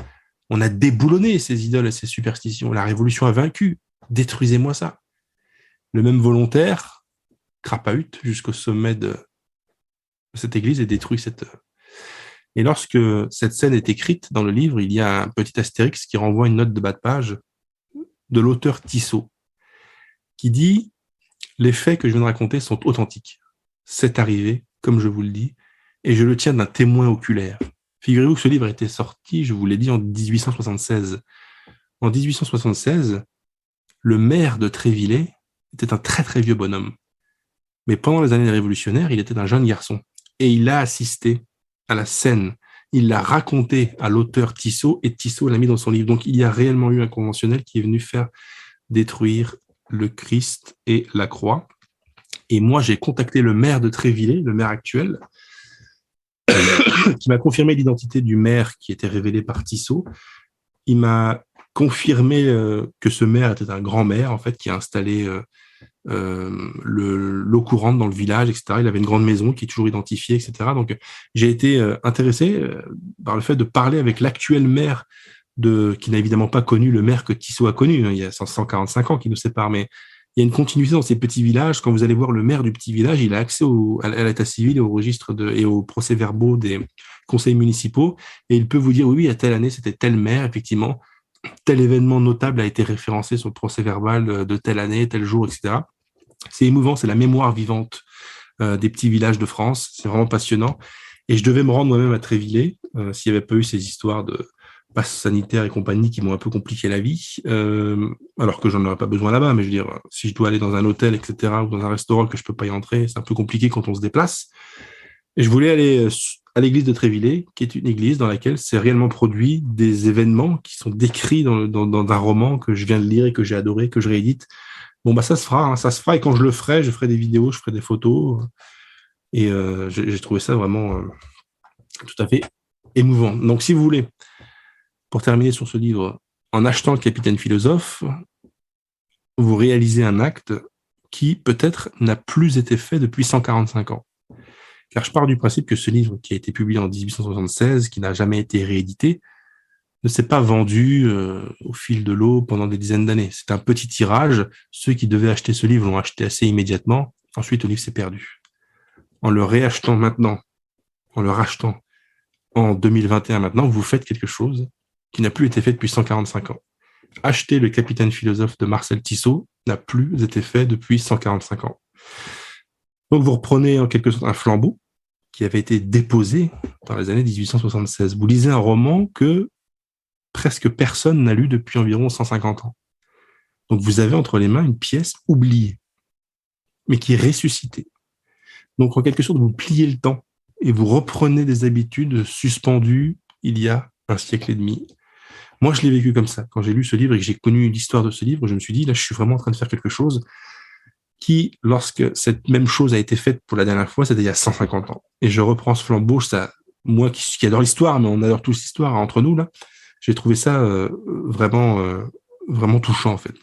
On a déboulonné ces idoles et ces superstitions. La révolution a vaincu. Détruisez-moi ça le même volontaire crapahute jusqu'au sommet de cette église et détruit cette. Et lorsque cette scène est écrite dans le livre, il y a un petit astérix qui renvoie une note de bas de page de l'auteur Tissot, qui dit Les faits que je viens de raconter sont authentiques. C'est arrivé, comme je vous le dis, et je le tiens d'un témoin oculaire. Figurez-vous que ce livre été sorti, je vous l'ai dit, en 1876. En 1876, le maire de Trévillers était un très très vieux bonhomme. Mais pendant les années révolutionnaires, il était un jeune garçon. Et il a assisté à la scène. Il l'a raconté à l'auteur Tissot et Tissot l'a mis dans son livre. Donc il y a réellement eu un conventionnel qui est venu faire détruire le Christ et la croix. Et moi, j'ai contacté le maire de Trévillers, le maire actuel, qui m'a confirmé l'identité du maire qui était révélé par Tissot. Il m'a confirmé euh, que ce maire était un grand maire, en fait, qui a installé euh, euh, l'eau courante dans le village, etc. Il avait une grande maison qui est toujours identifiée, etc. Donc, j'ai été intéressé par le fait de parler avec l'actuel maire de, qui n'a évidemment pas connu le maire que Tissot a connu. Hein. il y a 145 ans qui nous séparent, mais il y a une continuité dans ces petits villages. Quand vous allez voir le maire du petit village, il a accès au, à l'état civil et au registre de, et aux procès-verbaux des conseils municipaux, et il peut vous dire oui, à telle année c'était tel maire, effectivement tel événement notable a été référencé sur le procès verbal de telle année, tel jour, etc. C'est émouvant, c'est la mémoire vivante euh, des petits villages de France. C'est vraiment passionnant. Et je devais me rendre moi-même à Trévillers euh, s'il n'y avait pas eu ces histoires de passe sanitaire et compagnie qui m'ont un peu compliqué la vie, euh, alors que j'en aurais pas besoin là-bas. Mais je veux dire, si je dois aller dans un hôtel, etc., ou dans un restaurant que je peux pas y entrer, c'est un peu compliqué quand on se déplace. Et je voulais aller à l'église de Trévillers, qui est une église dans laquelle s'est réellement produit des événements qui sont décrits dans, un roman que je viens de lire et que j'ai adoré, que je réédite. Bon, bah ça se fera, hein, ça se fera, et quand je le ferai, je ferai des vidéos, je ferai des photos. Et euh, j'ai trouvé ça vraiment euh, tout à fait émouvant. Donc, si vous voulez, pour terminer sur ce livre, en achetant le Capitaine Philosophe, vous réalisez un acte qui peut-être n'a plus été fait depuis 145 ans. Car je pars du principe que ce livre, qui a été publié en 1876, qui n'a jamais été réédité, ne s'est pas vendu euh, au fil de l'eau pendant des dizaines d'années. C'est un petit tirage. Ceux qui devaient acheter ce livre l'ont acheté assez immédiatement. Ensuite, le livre s'est perdu. En le réachetant maintenant, en le rachetant en 2021 maintenant, vous faites quelque chose qui n'a plus été fait depuis 145 ans. Acheter le capitaine philosophe de Marcel Tissot n'a plus été fait depuis 145 ans. Donc vous reprenez en quelque sorte un flambeau qui avait été déposé dans les années 1876. Vous lisez un roman que presque personne n'a lu depuis environ 150 ans. Donc vous avez entre les mains une pièce oubliée, mais qui est ressuscitée. Donc en quelque sorte, vous pliez le temps et vous reprenez des habitudes suspendues il y a un siècle et demi. Moi, je l'ai vécu comme ça. Quand j'ai lu ce livre et que j'ai connu l'histoire de ce livre, je me suis dit, là, je suis vraiment en train de faire quelque chose qui, lorsque cette même chose a été faite pour la dernière fois, c'était il y a 150 ans. Et je reprends ce flambeau, ça, moi qui, adore l'histoire, mais on adore tous l'histoire entre nous là, j'ai trouvé ça euh, vraiment, euh, vraiment touchant en fait.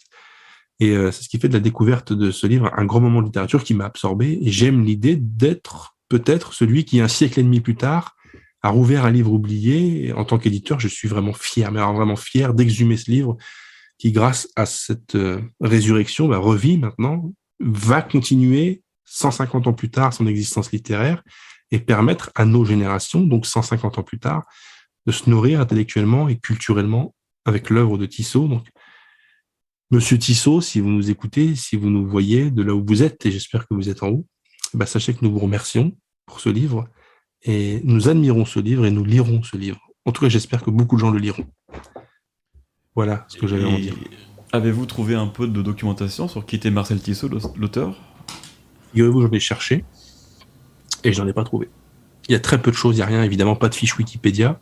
Et euh, c'est ce qui fait de la découverte de ce livre un grand moment de littérature qui m'a absorbé. Et j'aime l'idée d'être peut-être celui qui, un siècle et demi plus tard, a rouvert un livre oublié. Et en tant qu'éditeur, je suis vraiment fier, mais vraiment fier d'exhumer ce livre qui, grâce à cette résurrection, bah, revit maintenant, va continuer 150 ans plus tard son existence littéraire et permettre à nos générations, donc 150 ans plus tard, de se nourrir intellectuellement et culturellement avec l'œuvre de Tissot. Donc, Monsieur Tissot, si vous nous écoutez, si vous nous voyez de là où vous êtes, et j'espère que vous êtes en haut, bah, sachez que nous vous remercions pour ce livre et nous admirons ce livre et nous lirons ce livre. En tout cas, j'espère que beaucoup de gens le liront. Voilà ce que j'avais à en dire. Avez-vous trouvé un peu de documentation sur qui était Marcel Tissot, l'auteur? Figurez-vous, j'en ai cherché et je n'en ai pas trouvé. Il y a très peu de choses, il n'y a rien, évidemment, pas de fiche Wikipédia.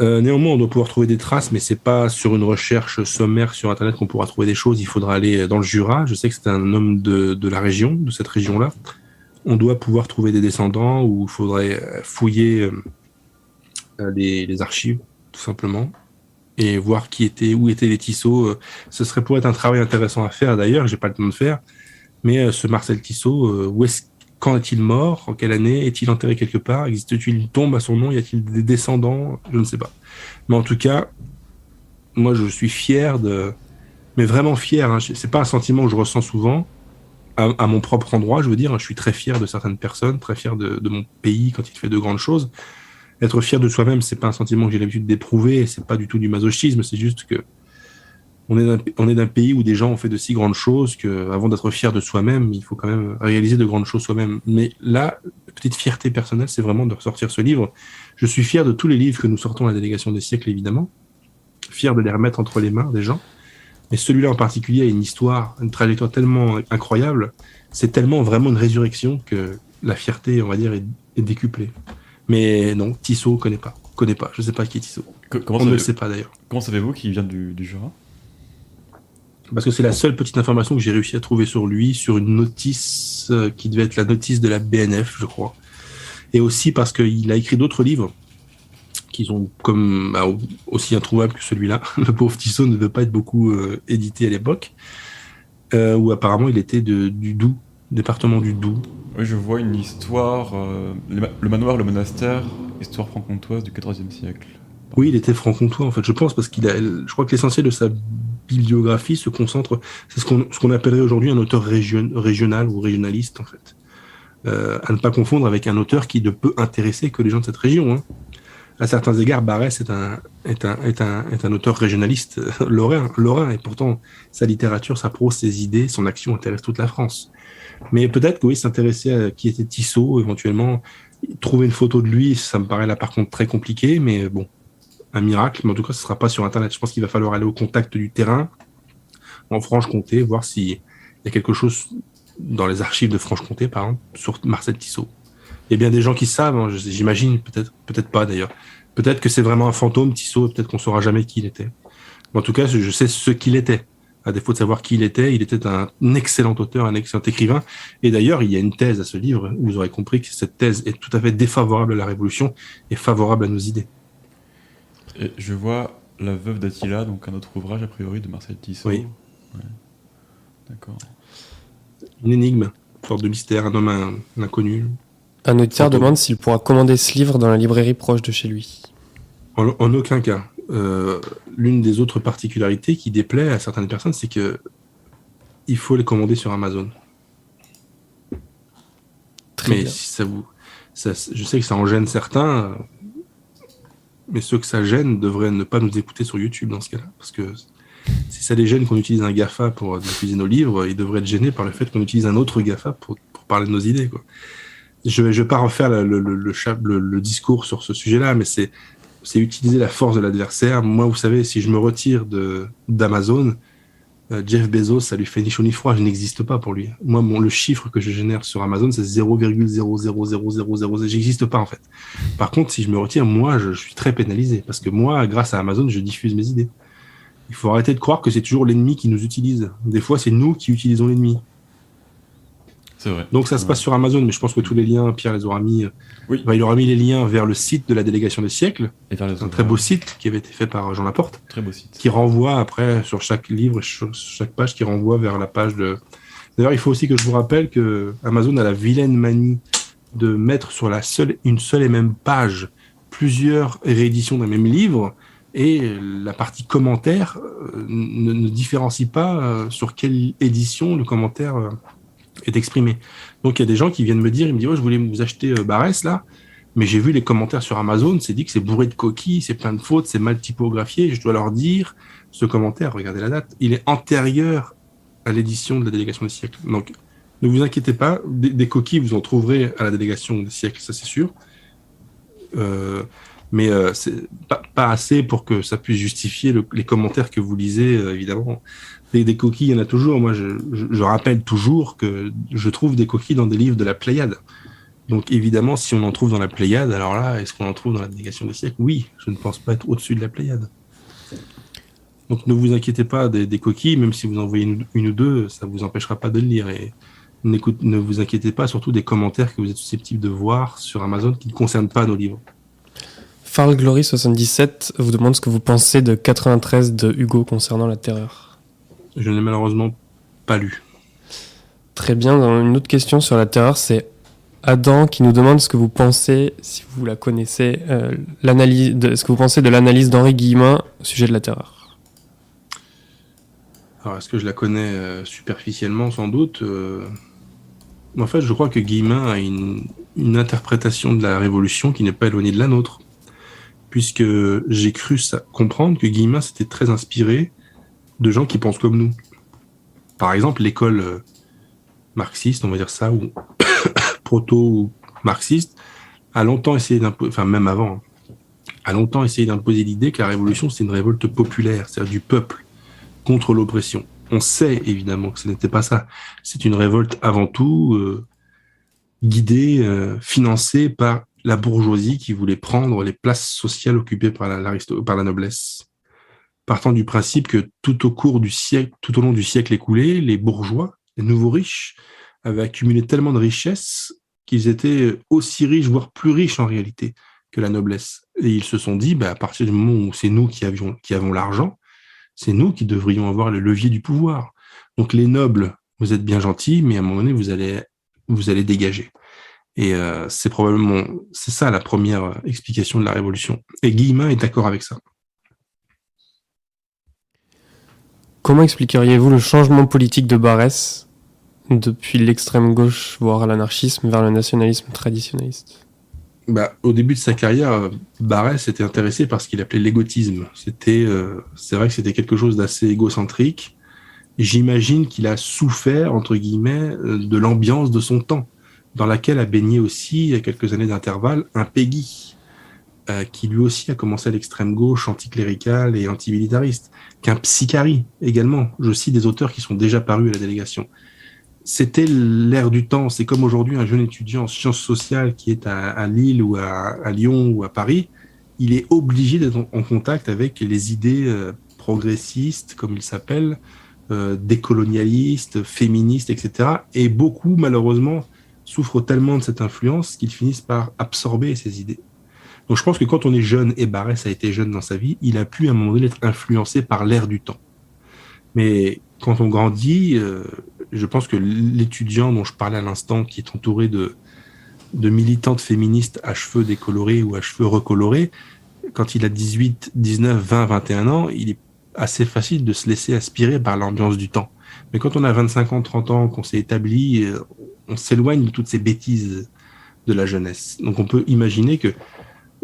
Euh, néanmoins, on doit pouvoir trouver des traces, mais c'est pas sur une recherche sommaire sur Internet qu'on pourra trouver des choses. Il faudra aller dans le Jura. Je sais que c'est un homme de, la région, de cette région-là. On doit pouvoir trouver des descendants ou il faudrait fouiller euh, les, archives, tout simplement, et voir qui était, où étaient les Tissot. Euh, ce serait pour être un travail intéressant à faire. D'ailleurs, j'ai pas le temps de faire. Mais ce Marcel Tissot, où est-ce quand est-il mort? En quelle année? Est-il enterré quelque part? Existe-t-il une tombe à son nom? Y a-t-il des descendants? Je ne sais pas. Mais en tout cas, moi, je suis fier de. Mais vraiment fier. Hein. C'est pas un sentiment que je ressens souvent. À, mon propre endroit, je veux dire, je suis très fier de certaines personnes, très fier de, mon pays quand il fait de grandes choses. Être fier de soi-même, c'est pas un sentiment que j'ai l'habitude d'éprouver, c'est pas du tout du masochisme, c'est juste que on est d'un pays où des gens ont fait de si grandes choses que, avant d'être fier de soi-même, il faut quand même réaliser de grandes choses soi-même. Mais là, petite fierté personnelle, c'est vraiment de ressortir ce livre. Je suis fier de tous les livres que nous sortons à la délégation des siècles, évidemment. Fier de les remettre entre les mains des gens. Mais celui-là en particulier a une histoire, une trajectoire tellement incroyable. C'est tellement vraiment une résurrection que la fierté, on va dire, est, décuplée. Mais non, Tissot connaît pas. Connaît pas. Je sais pas qui est Tissot. comment on ne le sait pas d'ailleurs. Comment savez-vous qu'il vient du, du Jura? Parce que c'est la seule petite information que j'ai réussi à trouver sur lui, sur une notice euh, qui devait être la notice de la BNF, je crois. Et aussi parce qu'il a écrit d'autres livres qui sont comme bah, aussi introuvables que celui-là. Le pauvre Tissot ne veut pas être beaucoup euh, édité à l'époque, euh, où apparemment il était de, du Doubs, département du Doubs. Oui, je vois une histoire, le manoir, le monastère, histoire franc-comtoise du XIVe siècle. Oui, il était franc-comtois en fait, je pense, parce qu'il a, je crois que l'essentiel de sa bibliographie se concentre, c'est ce qu'on ce qu'on appellerait aujourd'hui un auteur région, régional ou régionaliste en fait. Euh, à ne pas confondre avec un auteur qui ne peut intéresser que les gens de cette région. Hein. À certains égards, Barès est un, est un, est un, est un auteur régionaliste euh, lorrain, lorrain, et pourtant sa littérature, sa prose, ses idées, son action intéresse toute la France. Mais peut-être que oui, s'intéresser à qui était Tissot, éventuellement, trouver une photo de lui, ça me paraît là par contre très compliqué, mais bon, un miracle, mais en tout cas, ce ne sera pas sur Internet. Je pense qu'il va falloir aller au contact du terrain en Franche-Comté, voir s'il y a quelque chose dans les archives de Franche-Comté, par exemple, sur Marcel Tissot. Il y a bien des gens qui savent, hein, j'imagine, peut-être, peut-être pas d'ailleurs. Peut-être que c'est vraiment un fantôme, Tissot, peut-être qu'on saura jamais qui il était. en tout cas, je sais ce qu'il était. À défaut de savoir qui il était, il était un excellent auteur, un excellent écrivain. Et d'ailleurs, il y a une thèse à ce livre. Vous aurez compris que cette thèse est tout à fait défavorable à la Révolution et favorable à nos idées je vois La veuve d'Attila, donc un autre ouvrage a priori de Marcel Tissot. Oui. D'accord. Une énigme, une sorte de mystère, un homme inconnu. Un auditeur demande s'il pourra commander ce livre dans la librairie proche de chez lui. En, aucun cas. Euh, l'une des autres particularités qui déplaît à certaines personnes, c'est que il faut les commander sur Amazon. Très Mais si ça vous, je sais que ça en gêne certains mais ceux que ça gêne devraient ne pas nous écouter sur YouTube dans ce cas-là. Parce que si ça les gêne qu'on utilise un GAFA pour diffuser nos livres, ils devraient être gênés par le fait qu'on utilise un autre GAFA pour, parler de nos idées. Quoi. Je ne vais, pas refaire le, le, le, le, discours sur ce sujet-là, mais c'est utiliser la force de l'adversaire. Moi, vous savez, si je me retire d'Amazon, euh, Jeff Bezos, ça lui fait ni chaud ni froid, je n'existe pas pour lui. Moi, mon, le chiffre que je génère sur Amazon, c'est 0,00000. J'existe pas, en fait. Par contre, si je me retire, moi, je, suis très pénalisé. Parce que moi, grâce à Amazon, je diffuse mes idées. Il faut arrêter de croire que c'est toujours l'ennemi qui nous utilise. Des fois, c'est nous qui utilisons l'ennemi. Vrai. Donc ça se passe sur Amazon, mais je pense que tous les liens, Pierre les aura mis. Oui. Enfin, il aura mis les liens vers le site de la délégation des siècles, Et vers les un très beau site qui avait été fait par Jean Laporte, Très beau site. qui renvoie après sur chaque livre, sur chaque page, qui renvoie vers la page de. D'ailleurs, il faut aussi que je vous rappelle que Amazon a la vilaine manie de mettre sur la seule, une seule et même page plusieurs rééditions d'un même livre et la partie commentaire euh, ne, ne différencie pas euh, sur quelle édition le commentaire est exprimé. Donc il y a des gens qui viennent me dire, ils me disent ouais, je voulais vous acheter euh, Barès là, mais j'ai vu les commentaires sur Amazon, c'est dit que c'est bourré de coquilles, c'est plein de fautes, c'est mal typographié. Je dois leur dire, ce commentaire, regardez la date, il est antérieur à l'édition de la délégation des siècles. Donc ne vous inquiétez pas, des, coquilles vous en trouverez à la délégation des siècles, ça c'est sûr. Euh, mais euh, c'est pas, assez pour que ça puisse justifier le- les commentaires que vous lisez, euh, évidemment. Des, des coquilles, il y en a toujours. Moi, je, rappelle toujours que je trouve des coquilles dans des livres de la Pléiade. Donc, évidemment, si on en trouve dans la Pléiade, alors là, est-ce qu'on en trouve dans la délégation des siècles? Oui, je ne pense pas être au-dessus de la Pléiade. Donc, ne vous inquiétez pas des, coquilles, même si vous en voyez une, ou deux, ça vous empêchera pas de le lire. Et ne vous inquiétez pas surtout des commentaires que vous êtes susceptibles de voir sur Amazon qui ne concernent pas nos livres. Farl Glory 77 vous demande ce que vous pensez de 93 de Hugo concernant la terreur. Je n'ai malheureusement pas lu. Très bien. Une autre question sur la terreur, c'est Adam qui nous demande ce que vous pensez, si vous la connaissez, euh, l'analyse, de, ce que vous pensez de l'analyse d'Henri Guillemin au sujet de la terreur. Alors, est-ce que je la connais euh, superficiellement, sans doute euh, En fait, je crois que Guillemin a une, une interprétation de la Révolution qui n'est pas éloignée de la nôtre. Puisque j'ai cru ça- comprendre que Guillemin s'était très inspiré de gens qui pensent comme nous. Par exemple, l'école euh, marxiste, on va dire ça, ou proto-marxiste, a longtemps essayé d'imposer, enfin même avant, hein, a longtemps essayé d'imposer l'idée que la Révolution, c'est une révolte populaire, c'est-à-dire du peuple contre l'oppression. On sait évidemment que ce n'était pas ça. C'est une révolte avant tout euh, guidée, euh, financée par la bourgeoisie qui voulait prendre les places sociales occupées par la, l'aristo- par la noblesse. Partant du principe que tout au cours du siècle, tout au long du siècle écoulé, les bourgeois, les nouveaux riches, avaient accumulé tellement de richesses qu'ils étaient aussi riches, voire plus riches en réalité que la noblesse. Et ils se sont dit, bah, à partir du moment où c'est nous qui avions, qui avons l'argent, c'est nous qui devrions avoir le levier du pouvoir. Donc les nobles, vous êtes bien gentils, mais à un moment donné, vous allez, vous allez dégager. Et euh, c'est probablement, c'est ça la première explication de la révolution. Et Guillemin est d'accord avec ça. Comment expliqueriez-vous le changement politique de Barès depuis l'extrême gauche, voire l'anarchisme, vers le nationalisme traditionnaliste? Bah, au début de sa carrière, euh, Barès était intéressé par ce qu'il appelait l'égotisme. C'était, euh, c'est vrai que c'était quelque chose d'assez égocentrique. J'imagine qu'il a souffert entre guillemets euh, de l'ambiance de son temps, dans laquelle a baigné aussi, il y a quelques années d'intervalle, un Peggy, euh, qui lui aussi a commencé à l'extrême gauche, anticlérical et antimilitariste, qu'un Psychari également. Je cite des auteurs qui sont déjà parus à la délégation c'était l'ère du temps. C'est comme aujourd'hui un jeune étudiant en sciences sociales qui est à, Lille ou à, Lyon ou à Paris. Il est obligé d'être en, contact avec les idées euh, progressistes, comme ils s'appellent, euh, décolonialistes, féministes, etc. Et beaucoup, malheureusement, souffrent tellement de cette influence qu'ils finissent par absorber ces idées. Donc je pense que quand on est jeune, et Barès a été jeune dans sa vie, il a pu à un moment donné être influencé par l'ère du temps. Mais quand on grandit, euh, je pense que l'étudiant dont je parlais à l'instant, qui est entouré de, de militantes féministes à cheveux décolorés ou à cheveux recolorés, quand il a 18, 19, 20, 21 ans, il est assez facile de se laisser aspirer par l'ambiance du temps. Mais quand on a 25 ans, 30 ans, qu'on s'est établi, euh, on s'éloigne de toutes ces bêtises de la jeunesse. Donc on peut imaginer que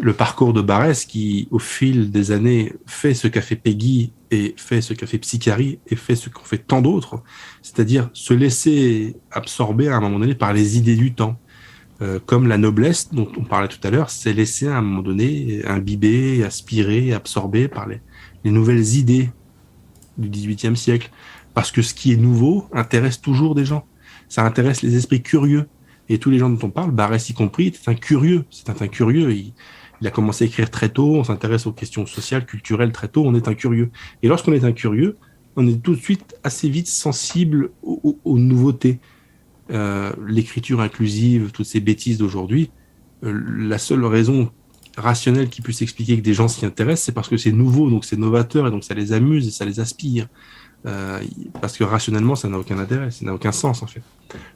le parcours de Barès, qui au fil des années fait ce qu'a fait Peggy et fait ce qu'a fait Psychari et fait ce qu'ont fait tant d'autres, c'est-à-dire se laisser absorber à un moment donné par les idées du temps, euh, comme la noblesse dont on parlait tout à l'heure, s'est laissé à un moment donné imbiber, aspirer, absorber par les, les nouvelles idées du XVIIIe siècle, parce que ce qui est nouveau intéresse toujours des gens, ça intéresse les esprits curieux. Et tous les gens dont on parle, Barès y compris, c'est un curieux. C'est un, un curieux. Il, il a commencé à écrire très tôt. On s'intéresse aux questions sociales, culturelles très tôt. On est un curieux. Et lorsqu'on est un curieux, on est tout de suite assez vite sensible aux, nouveautés. euh, l'écriture inclusive, toutes ces bêtises d'aujourd'hui, euh, la seule raison rationnelle qui puisse expliquer que des gens s'y intéressent, c'est parce que c'est nouveau, donc c'est novateur, et donc ça les amuse et ça les aspire. Euh, parce que rationnellement, ça n'a aucun intérêt, ça n'a aucun sens en fait.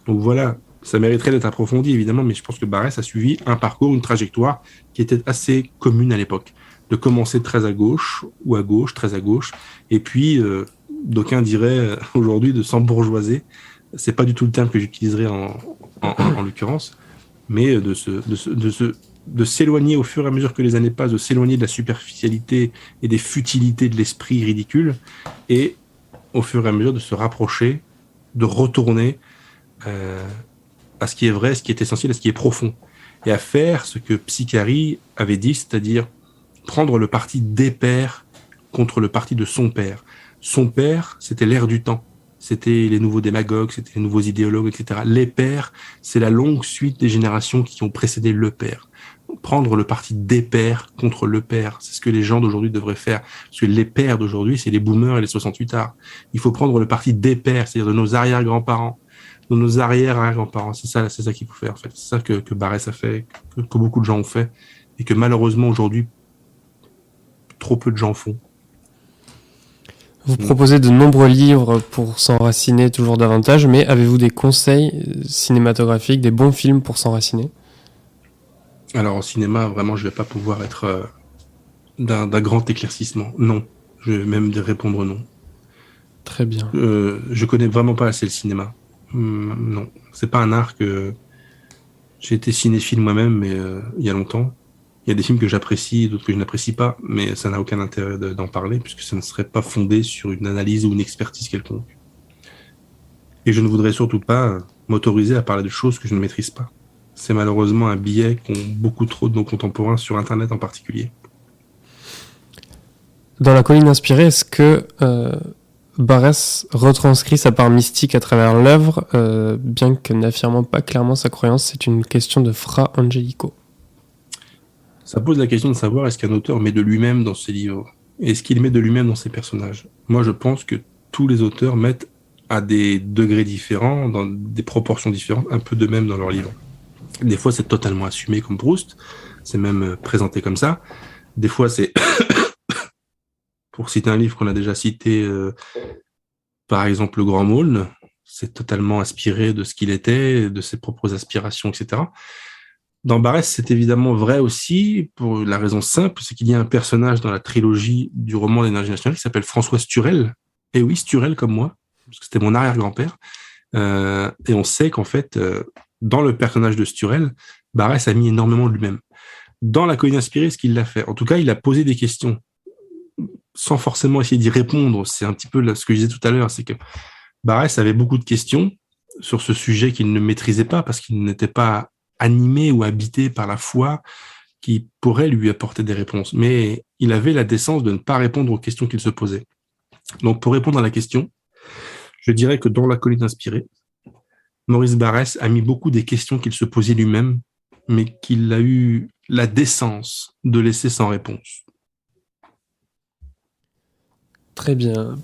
Donc voilà, ça mériterait d'être approfondi évidemment, mais je pense que Barès a suivi un parcours, une trajectoire qui était assez commune à l'époque. De commencer très à gauche, ou à gauche, très à gauche, et puis euh, d'aucuns diraient euh, aujourd'hui de s'embourgeoiser. C'est pas du tout le terme que j'utiliserai en, en, en l'occurrence, mais de s'éloigner au fur et à mesure que les années passent, de s'éloigner de la superficialité et des futilités de l'esprit ridicule, et au fur et à mesure de se rapprocher, de retourner euh, à ce qui est vrai, ce qui est essentiel, à ce qui est profond, et à faire ce que Psychari avait dit, c'est-à-dire prendre le parti des pères contre le parti de son père. Son père, c'était l'ère du temps. C'était les nouveaux démagogues, c'était les nouveaux idéologues, etc. Les pères, c'est la longue suite des générations qui ont précédé le père prendre le parti des pères contre le père. C'est ce que les gens d'aujourd'hui devraient faire. Parce que les pères d'aujourd'hui, c'est les boomers et les 68 arts. Il faut prendre le parti des pères, c'est-à-dire de nos arrière-grands-parents, de nos arrière-arrière-grands-parents. C'est ça, c'est ça qu'il faut faire, en fait. C'est ça que, que Barès a fait, que, que beaucoup de gens ont fait, et que malheureusement aujourd'hui, trop peu de gens font. Vous proposez de nombreux livres pour s'enraciner toujours davantage, mais avez-vous des conseils cinématographiques, des bons films pour s'enraciner? Alors, au cinéma, vraiment, je vais pas pouvoir être euh, d'un grand éclaircissement. Non. Je vais même répondre non. Très bien. Euh, je connais vraiment pas assez le cinéma. Hum, non. C'est pas un art que. J'ai été cinéphile moi-même, mais euh, il y a longtemps. Il y a des films que j'apprécie, d'autres que je n'apprécie pas, mais ça n'a aucun intérêt d'en parler, puisque ça ne serait pas fondé sur une analyse ou une expertise quelconque. Et je ne voudrais surtout pas m'autoriser à parler de choses que je ne maîtrise pas. C'est malheureusement un biais qu'ont beaucoup trop de nos contemporains sur Internet en particulier. Dans la colline inspirée, est-ce que euh, Barès retranscrit sa part mystique à travers l'œuvre, euh, bien que n'affirmant pas clairement sa croyance C'est une question de Fra Angelico. Ça pose la question de savoir est-ce qu'un auteur met de lui-même dans ses livres Est-ce qu'il met de lui-même dans ses personnages Moi, je pense que tous les auteurs mettent à des degrés différents, dans des proportions différentes, un peu de même dans leurs livres. Des fois, c'est totalement assumé comme Proust. C'est même euh, présenté comme ça. Des fois, c'est, pour citer un livre qu'on a déjà cité, euh, par exemple, Le Grand Maulne, c'est totalement inspiré de ce qu'il était, de ses propres aspirations, etc. Dans Barès, c'est évidemment vrai aussi, pour la raison simple, c'est qu'il y a un personnage dans la trilogie du roman d'énergie nationale qui s'appelle François Sturel. Et oui, Sturel comme moi, parce que c'était mon arrière-grand-père. Euh, et on sait qu'en fait, euh, dans le personnage de Sturel, Barès a mis énormément de lui-même. Dans la colline inspirée, ce qu'il l'a fait. En tout cas, il a posé des questions sans forcément essayer d'y répondre. C'est un petit peu ce que je disais tout à l'heure, c'est que Barès avait beaucoup de questions sur ce sujet qu'il ne maîtrisait pas parce qu'il n'était pas animé ou habité par la foi qui pourrait lui apporter des réponses. Mais il avait la décence de ne pas répondre aux questions qu'il se posait. Donc, pour répondre à la question, je dirais que dans la colline inspirée, Maurice Barrès a mis beaucoup des questions qu'il se posait lui-même, mais qu'il a eu la décence de laisser sans réponse. Très bien.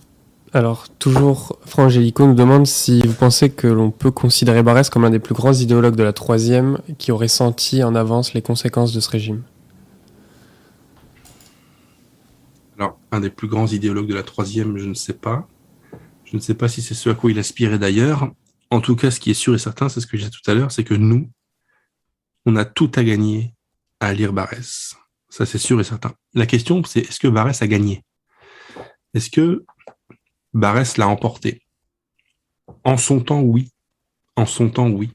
Alors, toujours, Frangélico nous demande si vous pensez que l'on peut considérer Barrès comme un des plus grands idéologues de la troisième qui aurait senti en avance les conséquences de ce régime. Alors, un des plus grands idéologues de la troisième, je ne sais pas. Je ne sais pas si c'est ce à quoi il aspirait d'ailleurs. En tout cas, ce qui est sûr et certain, c'est ce que j'ai tout à l'heure, c'est que nous, on a tout à gagner à lire Barès. Ça, c'est sûr et certain. La question, c'est est-ce que Barès a gagné? Est-ce que Barès l'a emporté? En son temps, oui. En son temps, oui.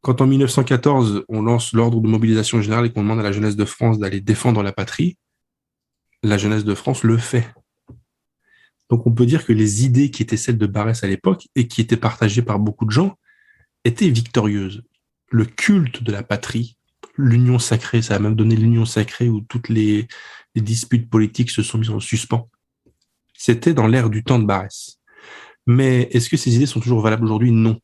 Quand en 1914, on lance l'ordre de mobilisation générale et qu'on demande à la jeunesse de France d'aller défendre la patrie, la jeunesse de France le fait. Donc on peut dire que les idées qui étaient celles de Barès à l'époque et qui étaient partagées par beaucoup de gens étaient victorieuses. Le culte de la patrie, l'union sacrée, ça a même donné l'union sacrée où toutes les, disputes politiques se sont mises en suspens. C'était dans l'ère du temps de Barès. Mais est-ce que ces idées sont toujours valables aujourd'hui? Non.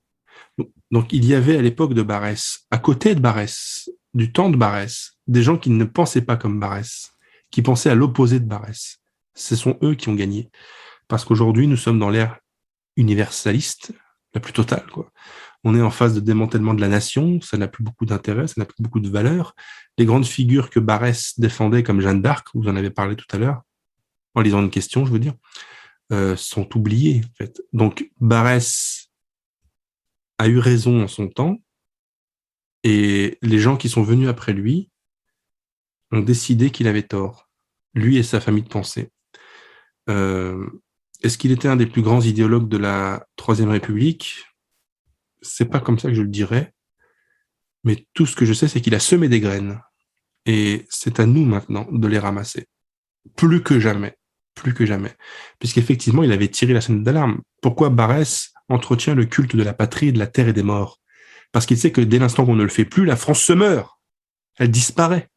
Donc il y avait à l'époque de Barès, à côté de Barès, du temps de Barès, des gens qui ne pensaient pas comme Barès, qui pensaient à l'opposé de Barès. Ce sont eux qui ont gagné parce qu'aujourd'hui, nous sommes dans l'ère universaliste, la plus totale. On est en phase de démantèlement de la nation, ça n'a plus beaucoup d'intérêt, ça n'a plus beaucoup de valeur. Les grandes figures que Barès défendait, comme Jeanne d'Arc, vous en avez parlé tout à l'heure, en lisant une question, je veux dire, euh, sont oubliées. En fait. Donc Barès a eu raison en son temps, et les gens qui sont venus après lui ont décidé qu'il avait tort, lui et sa famille de pensée. Euh, est-ce qu'il était un des plus grands idéologues de la Troisième République? C'est pas comme ça que je le dirais, mais tout ce que je sais, c'est qu'il a semé des graines, et c'est à nous maintenant de les ramasser, plus que jamais, plus que jamais, puisqu'effectivement, il avait tiré la sonnette d'alarme. Pourquoi Barès entretient le culte de la patrie, de la terre et des morts? Parce qu'il sait que dès l'instant qu'on ne le fait plus, la France se meurt, elle disparaît,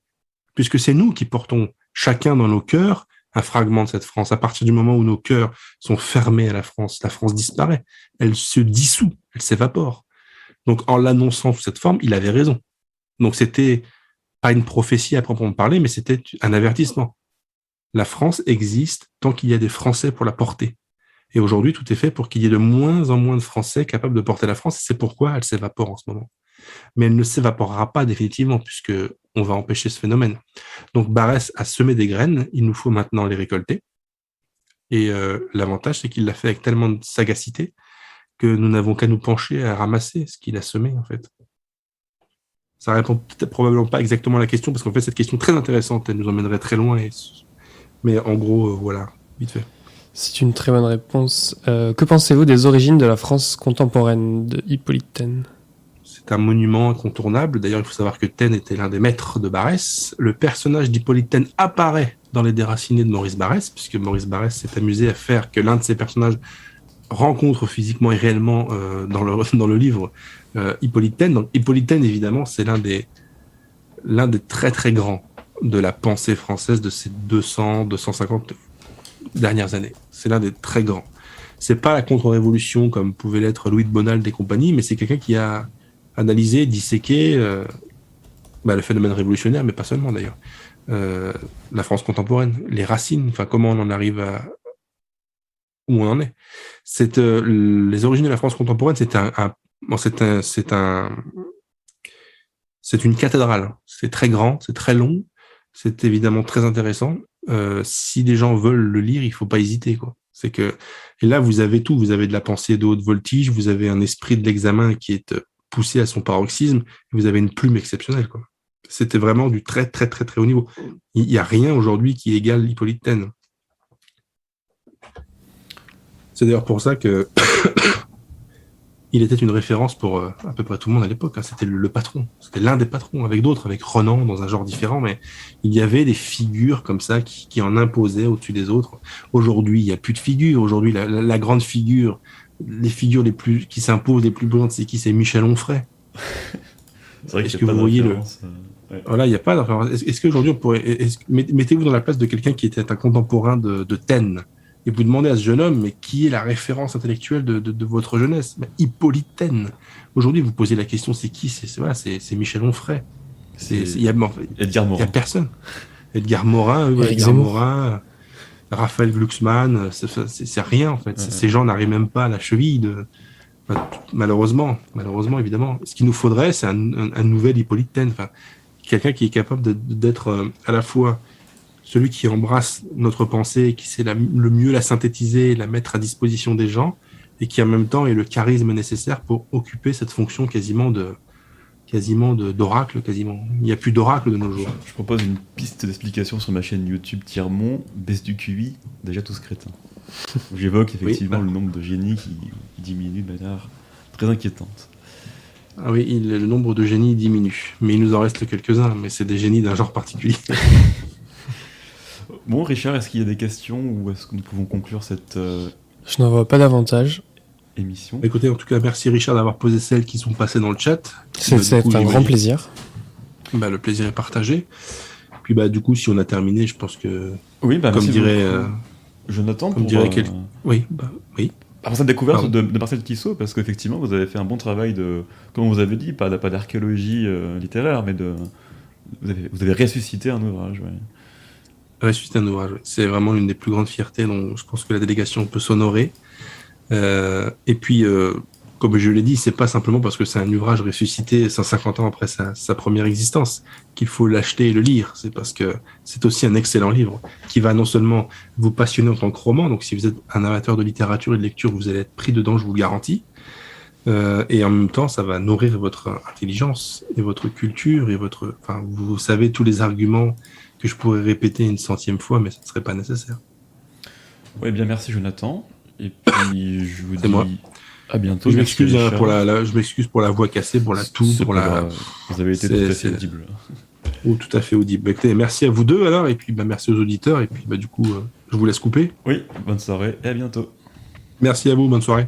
puisque c'est nous qui portons chacun dans nos cœurs un fragment de cette France. À partir du moment où nos cœurs sont fermés à la France, la France disparaît. Elle se dissout, elle s'évapore. Donc, en l'annonçant sous cette forme, il avait raison. Donc, c'était pas une prophétie à proprement parler, mais c'était un avertissement. La France existe tant qu'il y a des Français pour la porter. Et aujourd'hui, tout est fait pour qu'il y ait de moins en moins de Français capables de porter la France. C'est pourquoi elle s'évapore en ce moment. Mais elle ne s'évaporera pas définitivement, puisque on va empêcher ce phénomène. Donc Barès a semé des graines, il nous faut maintenant les récolter. Et euh, l'avantage, c'est qu'il l'a fait avec tellement de sagacité que nous n'avons qu'à nous pencher à ramasser ce qu'il a semé, en fait. Ça répond peut-être probablement pas exactement à la question, parce qu'en fait, cette question très intéressante, elle nous emmènerait très loin. Mais en gros, euh, voilà, vite fait. C'est une très bonne réponse. Euh, que pensez-vous des origines de la France contemporaine de Hippolyte c'est un monument incontournable. D'ailleurs, il faut savoir que Taine était l'un des maîtres de Barès. Le personnage d'Hippolyte Taine apparaît dans les déracinés de Maurice Barès, puisque Maurice Barès s'est amusé à faire que l'un de ses personnages rencontre physiquement et réellement euh, dans, le, dans le livre euh, Hippolyte Taine. Donc Hippolyte Taine, évidemment, c'est l'un des, l'un des très très grands de la pensée française de ces 200, 250 dernières années. C'est l'un des très grands. C'est pas la contre-révolution comme pouvait l'être Louis de Bonald et compagnie, mais c'est quelqu'un qui a analyser, disséquer euh, bah, le phénomène révolutionnaire, mais pas seulement d'ailleurs. Euh, la France contemporaine, les racines, enfin comment on en arrive à où on en est. C'est euh, les origines de la France contemporaine, c'est un, c'est un, c'est un, c'est une cathédrale. C'est très grand, c'est très long, c'est évidemment très intéressant. si des gens veulent le lire, il faut pas hésiter. C'est que et là vous avez tout, vous avez de la pensée de haute voltige, vous avez un esprit de l'examen qui est poussé à son paroxysme, vous avez une plume exceptionnelle. C'était vraiment du très très très très haut niveau. Il n'y a rien aujourd'hui qui égale l'Hippolyte Taine. C'est d'ailleurs pour ça que il était une référence pour euh, à peu près tout le monde à l'époque. Hein. C'était le, patron. C'était l'un des patrons, avec d'autres, avec Renan dans un genre différent, mais il y avait des figures comme ça qui, en imposaient au-dessus des autres. Aujourd'hui, il n'y a plus de figures. Aujourd'hui, la, grande figure les figures les plus qui s'imposent les plus brillantes, c'est qui? C'est Michel Onfray. Est-ce que vous voyez le euh, Voilà, il n'y a pas Est-ce qu'aujourd'hui on pourrait mettez-vous dans la place de quelqu'un qui était un contemporain de, de et vous demandez à ce jeune homme, mais qui est la référence intellectuelle de, votre jeunesse? Hippolyte Taine. Aujourd'hui, vous posez la question, c'est qui? C'est voilà, c'est Michel Onfray. Il y a, Edgar a personne. Edgar Morin, Edgar Morin. Raphaël Glucksmann, c'est rien en fait. Ces gens n'arrivent même pas à la cheville de. Malheureusement, malheureusement évidemment. Ce qu'il nous faudrait, c'est un, nouvel Hippolyte enfin, quelqu'un qui est capable d'être euh, à la fois celui qui embrasse notre pensée, qui sait le mieux la synthétiser, la mettre à disposition des gens, et qui en même temps est le charisme nécessaire pour occuper cette fonction quasiment de, quasiment d'oracle, quasiment. Il n'y a plus d'oracle de nos jours. Je propose une piste d'explication sur ma chaîne YouTube Tiermont, baisse du QI, déjà tous crétins. J'évoque effectivement bah. le nombre de génies qui diminue de manière très inquiétante. Ah oui, le nombre de génies diminue. Mais il nous en reste quelques-uns, mais c'est des génies d'un genre particulier. bon, Richard, est-ce qu'il y a des questions ou est-ce que nous pouvons conclure cette. Euh, Je n'en vois pas davantage émission? Écoutez, en tout cas, merci Richard d'avoir posé celles qui sont passées dans le chat. C'est un grand plaisir. Bah, le plaisir est partagé. Puis bah du coup, si on a terminé, je pense que oui, bah, comme dirait euh, Jonathan, comme dirait euh, oui, bah, oui. Après cette découverte de, Marcel Tissot, parce qu'effectivement, vous avez fait un bon travail de, comme vous avez dit, pas, pas d'archéologie euh, littéraire, mais de, vous avez, vous avez ressuscité un ouvrage. Ouais. Ressuscité un ouvrage, c'est vraiment une des plus grandes fiertés dont je pense que la délégation peut s'honorer. Euh, et puis, euh, comme je l'ai dit, c'est pas simplement parce que c'est un ouvrage ressuscité 150 ans après sa, sa première existence qu'il faut l'acheter et le lire. C'est parce que c'est aussi un excellent livre qui va non seulement vous passionner en tant que roman, donc si vous êtes un amateur de littérature et de lecture, vous allez être pris dedans, je vous le garantis. Euh, et en même temps, ça va nourrir votre intelligence et votre culture et votre. Enfin, vous savez tous les arguments que je pourrais répéter une centième fois, mais ça ne serait pas nécessaire. Oui, bien merci Jonathan. Et puis je vous dis moi. à bientôt. Je m'excuse hein, pour la, la- je m'excuse pour la voix cassée, pour la toux, pour la. Vous avez été tout à fait audible. Oh, tout à fait audible. Bah, merci à vous deux alors, et puis bah, merci aux auditeurs, et puis bah, du coup, euh, je vous laisse couper. Oui, bonne soirée et à bientôt. Merci à vous, bonne soirée.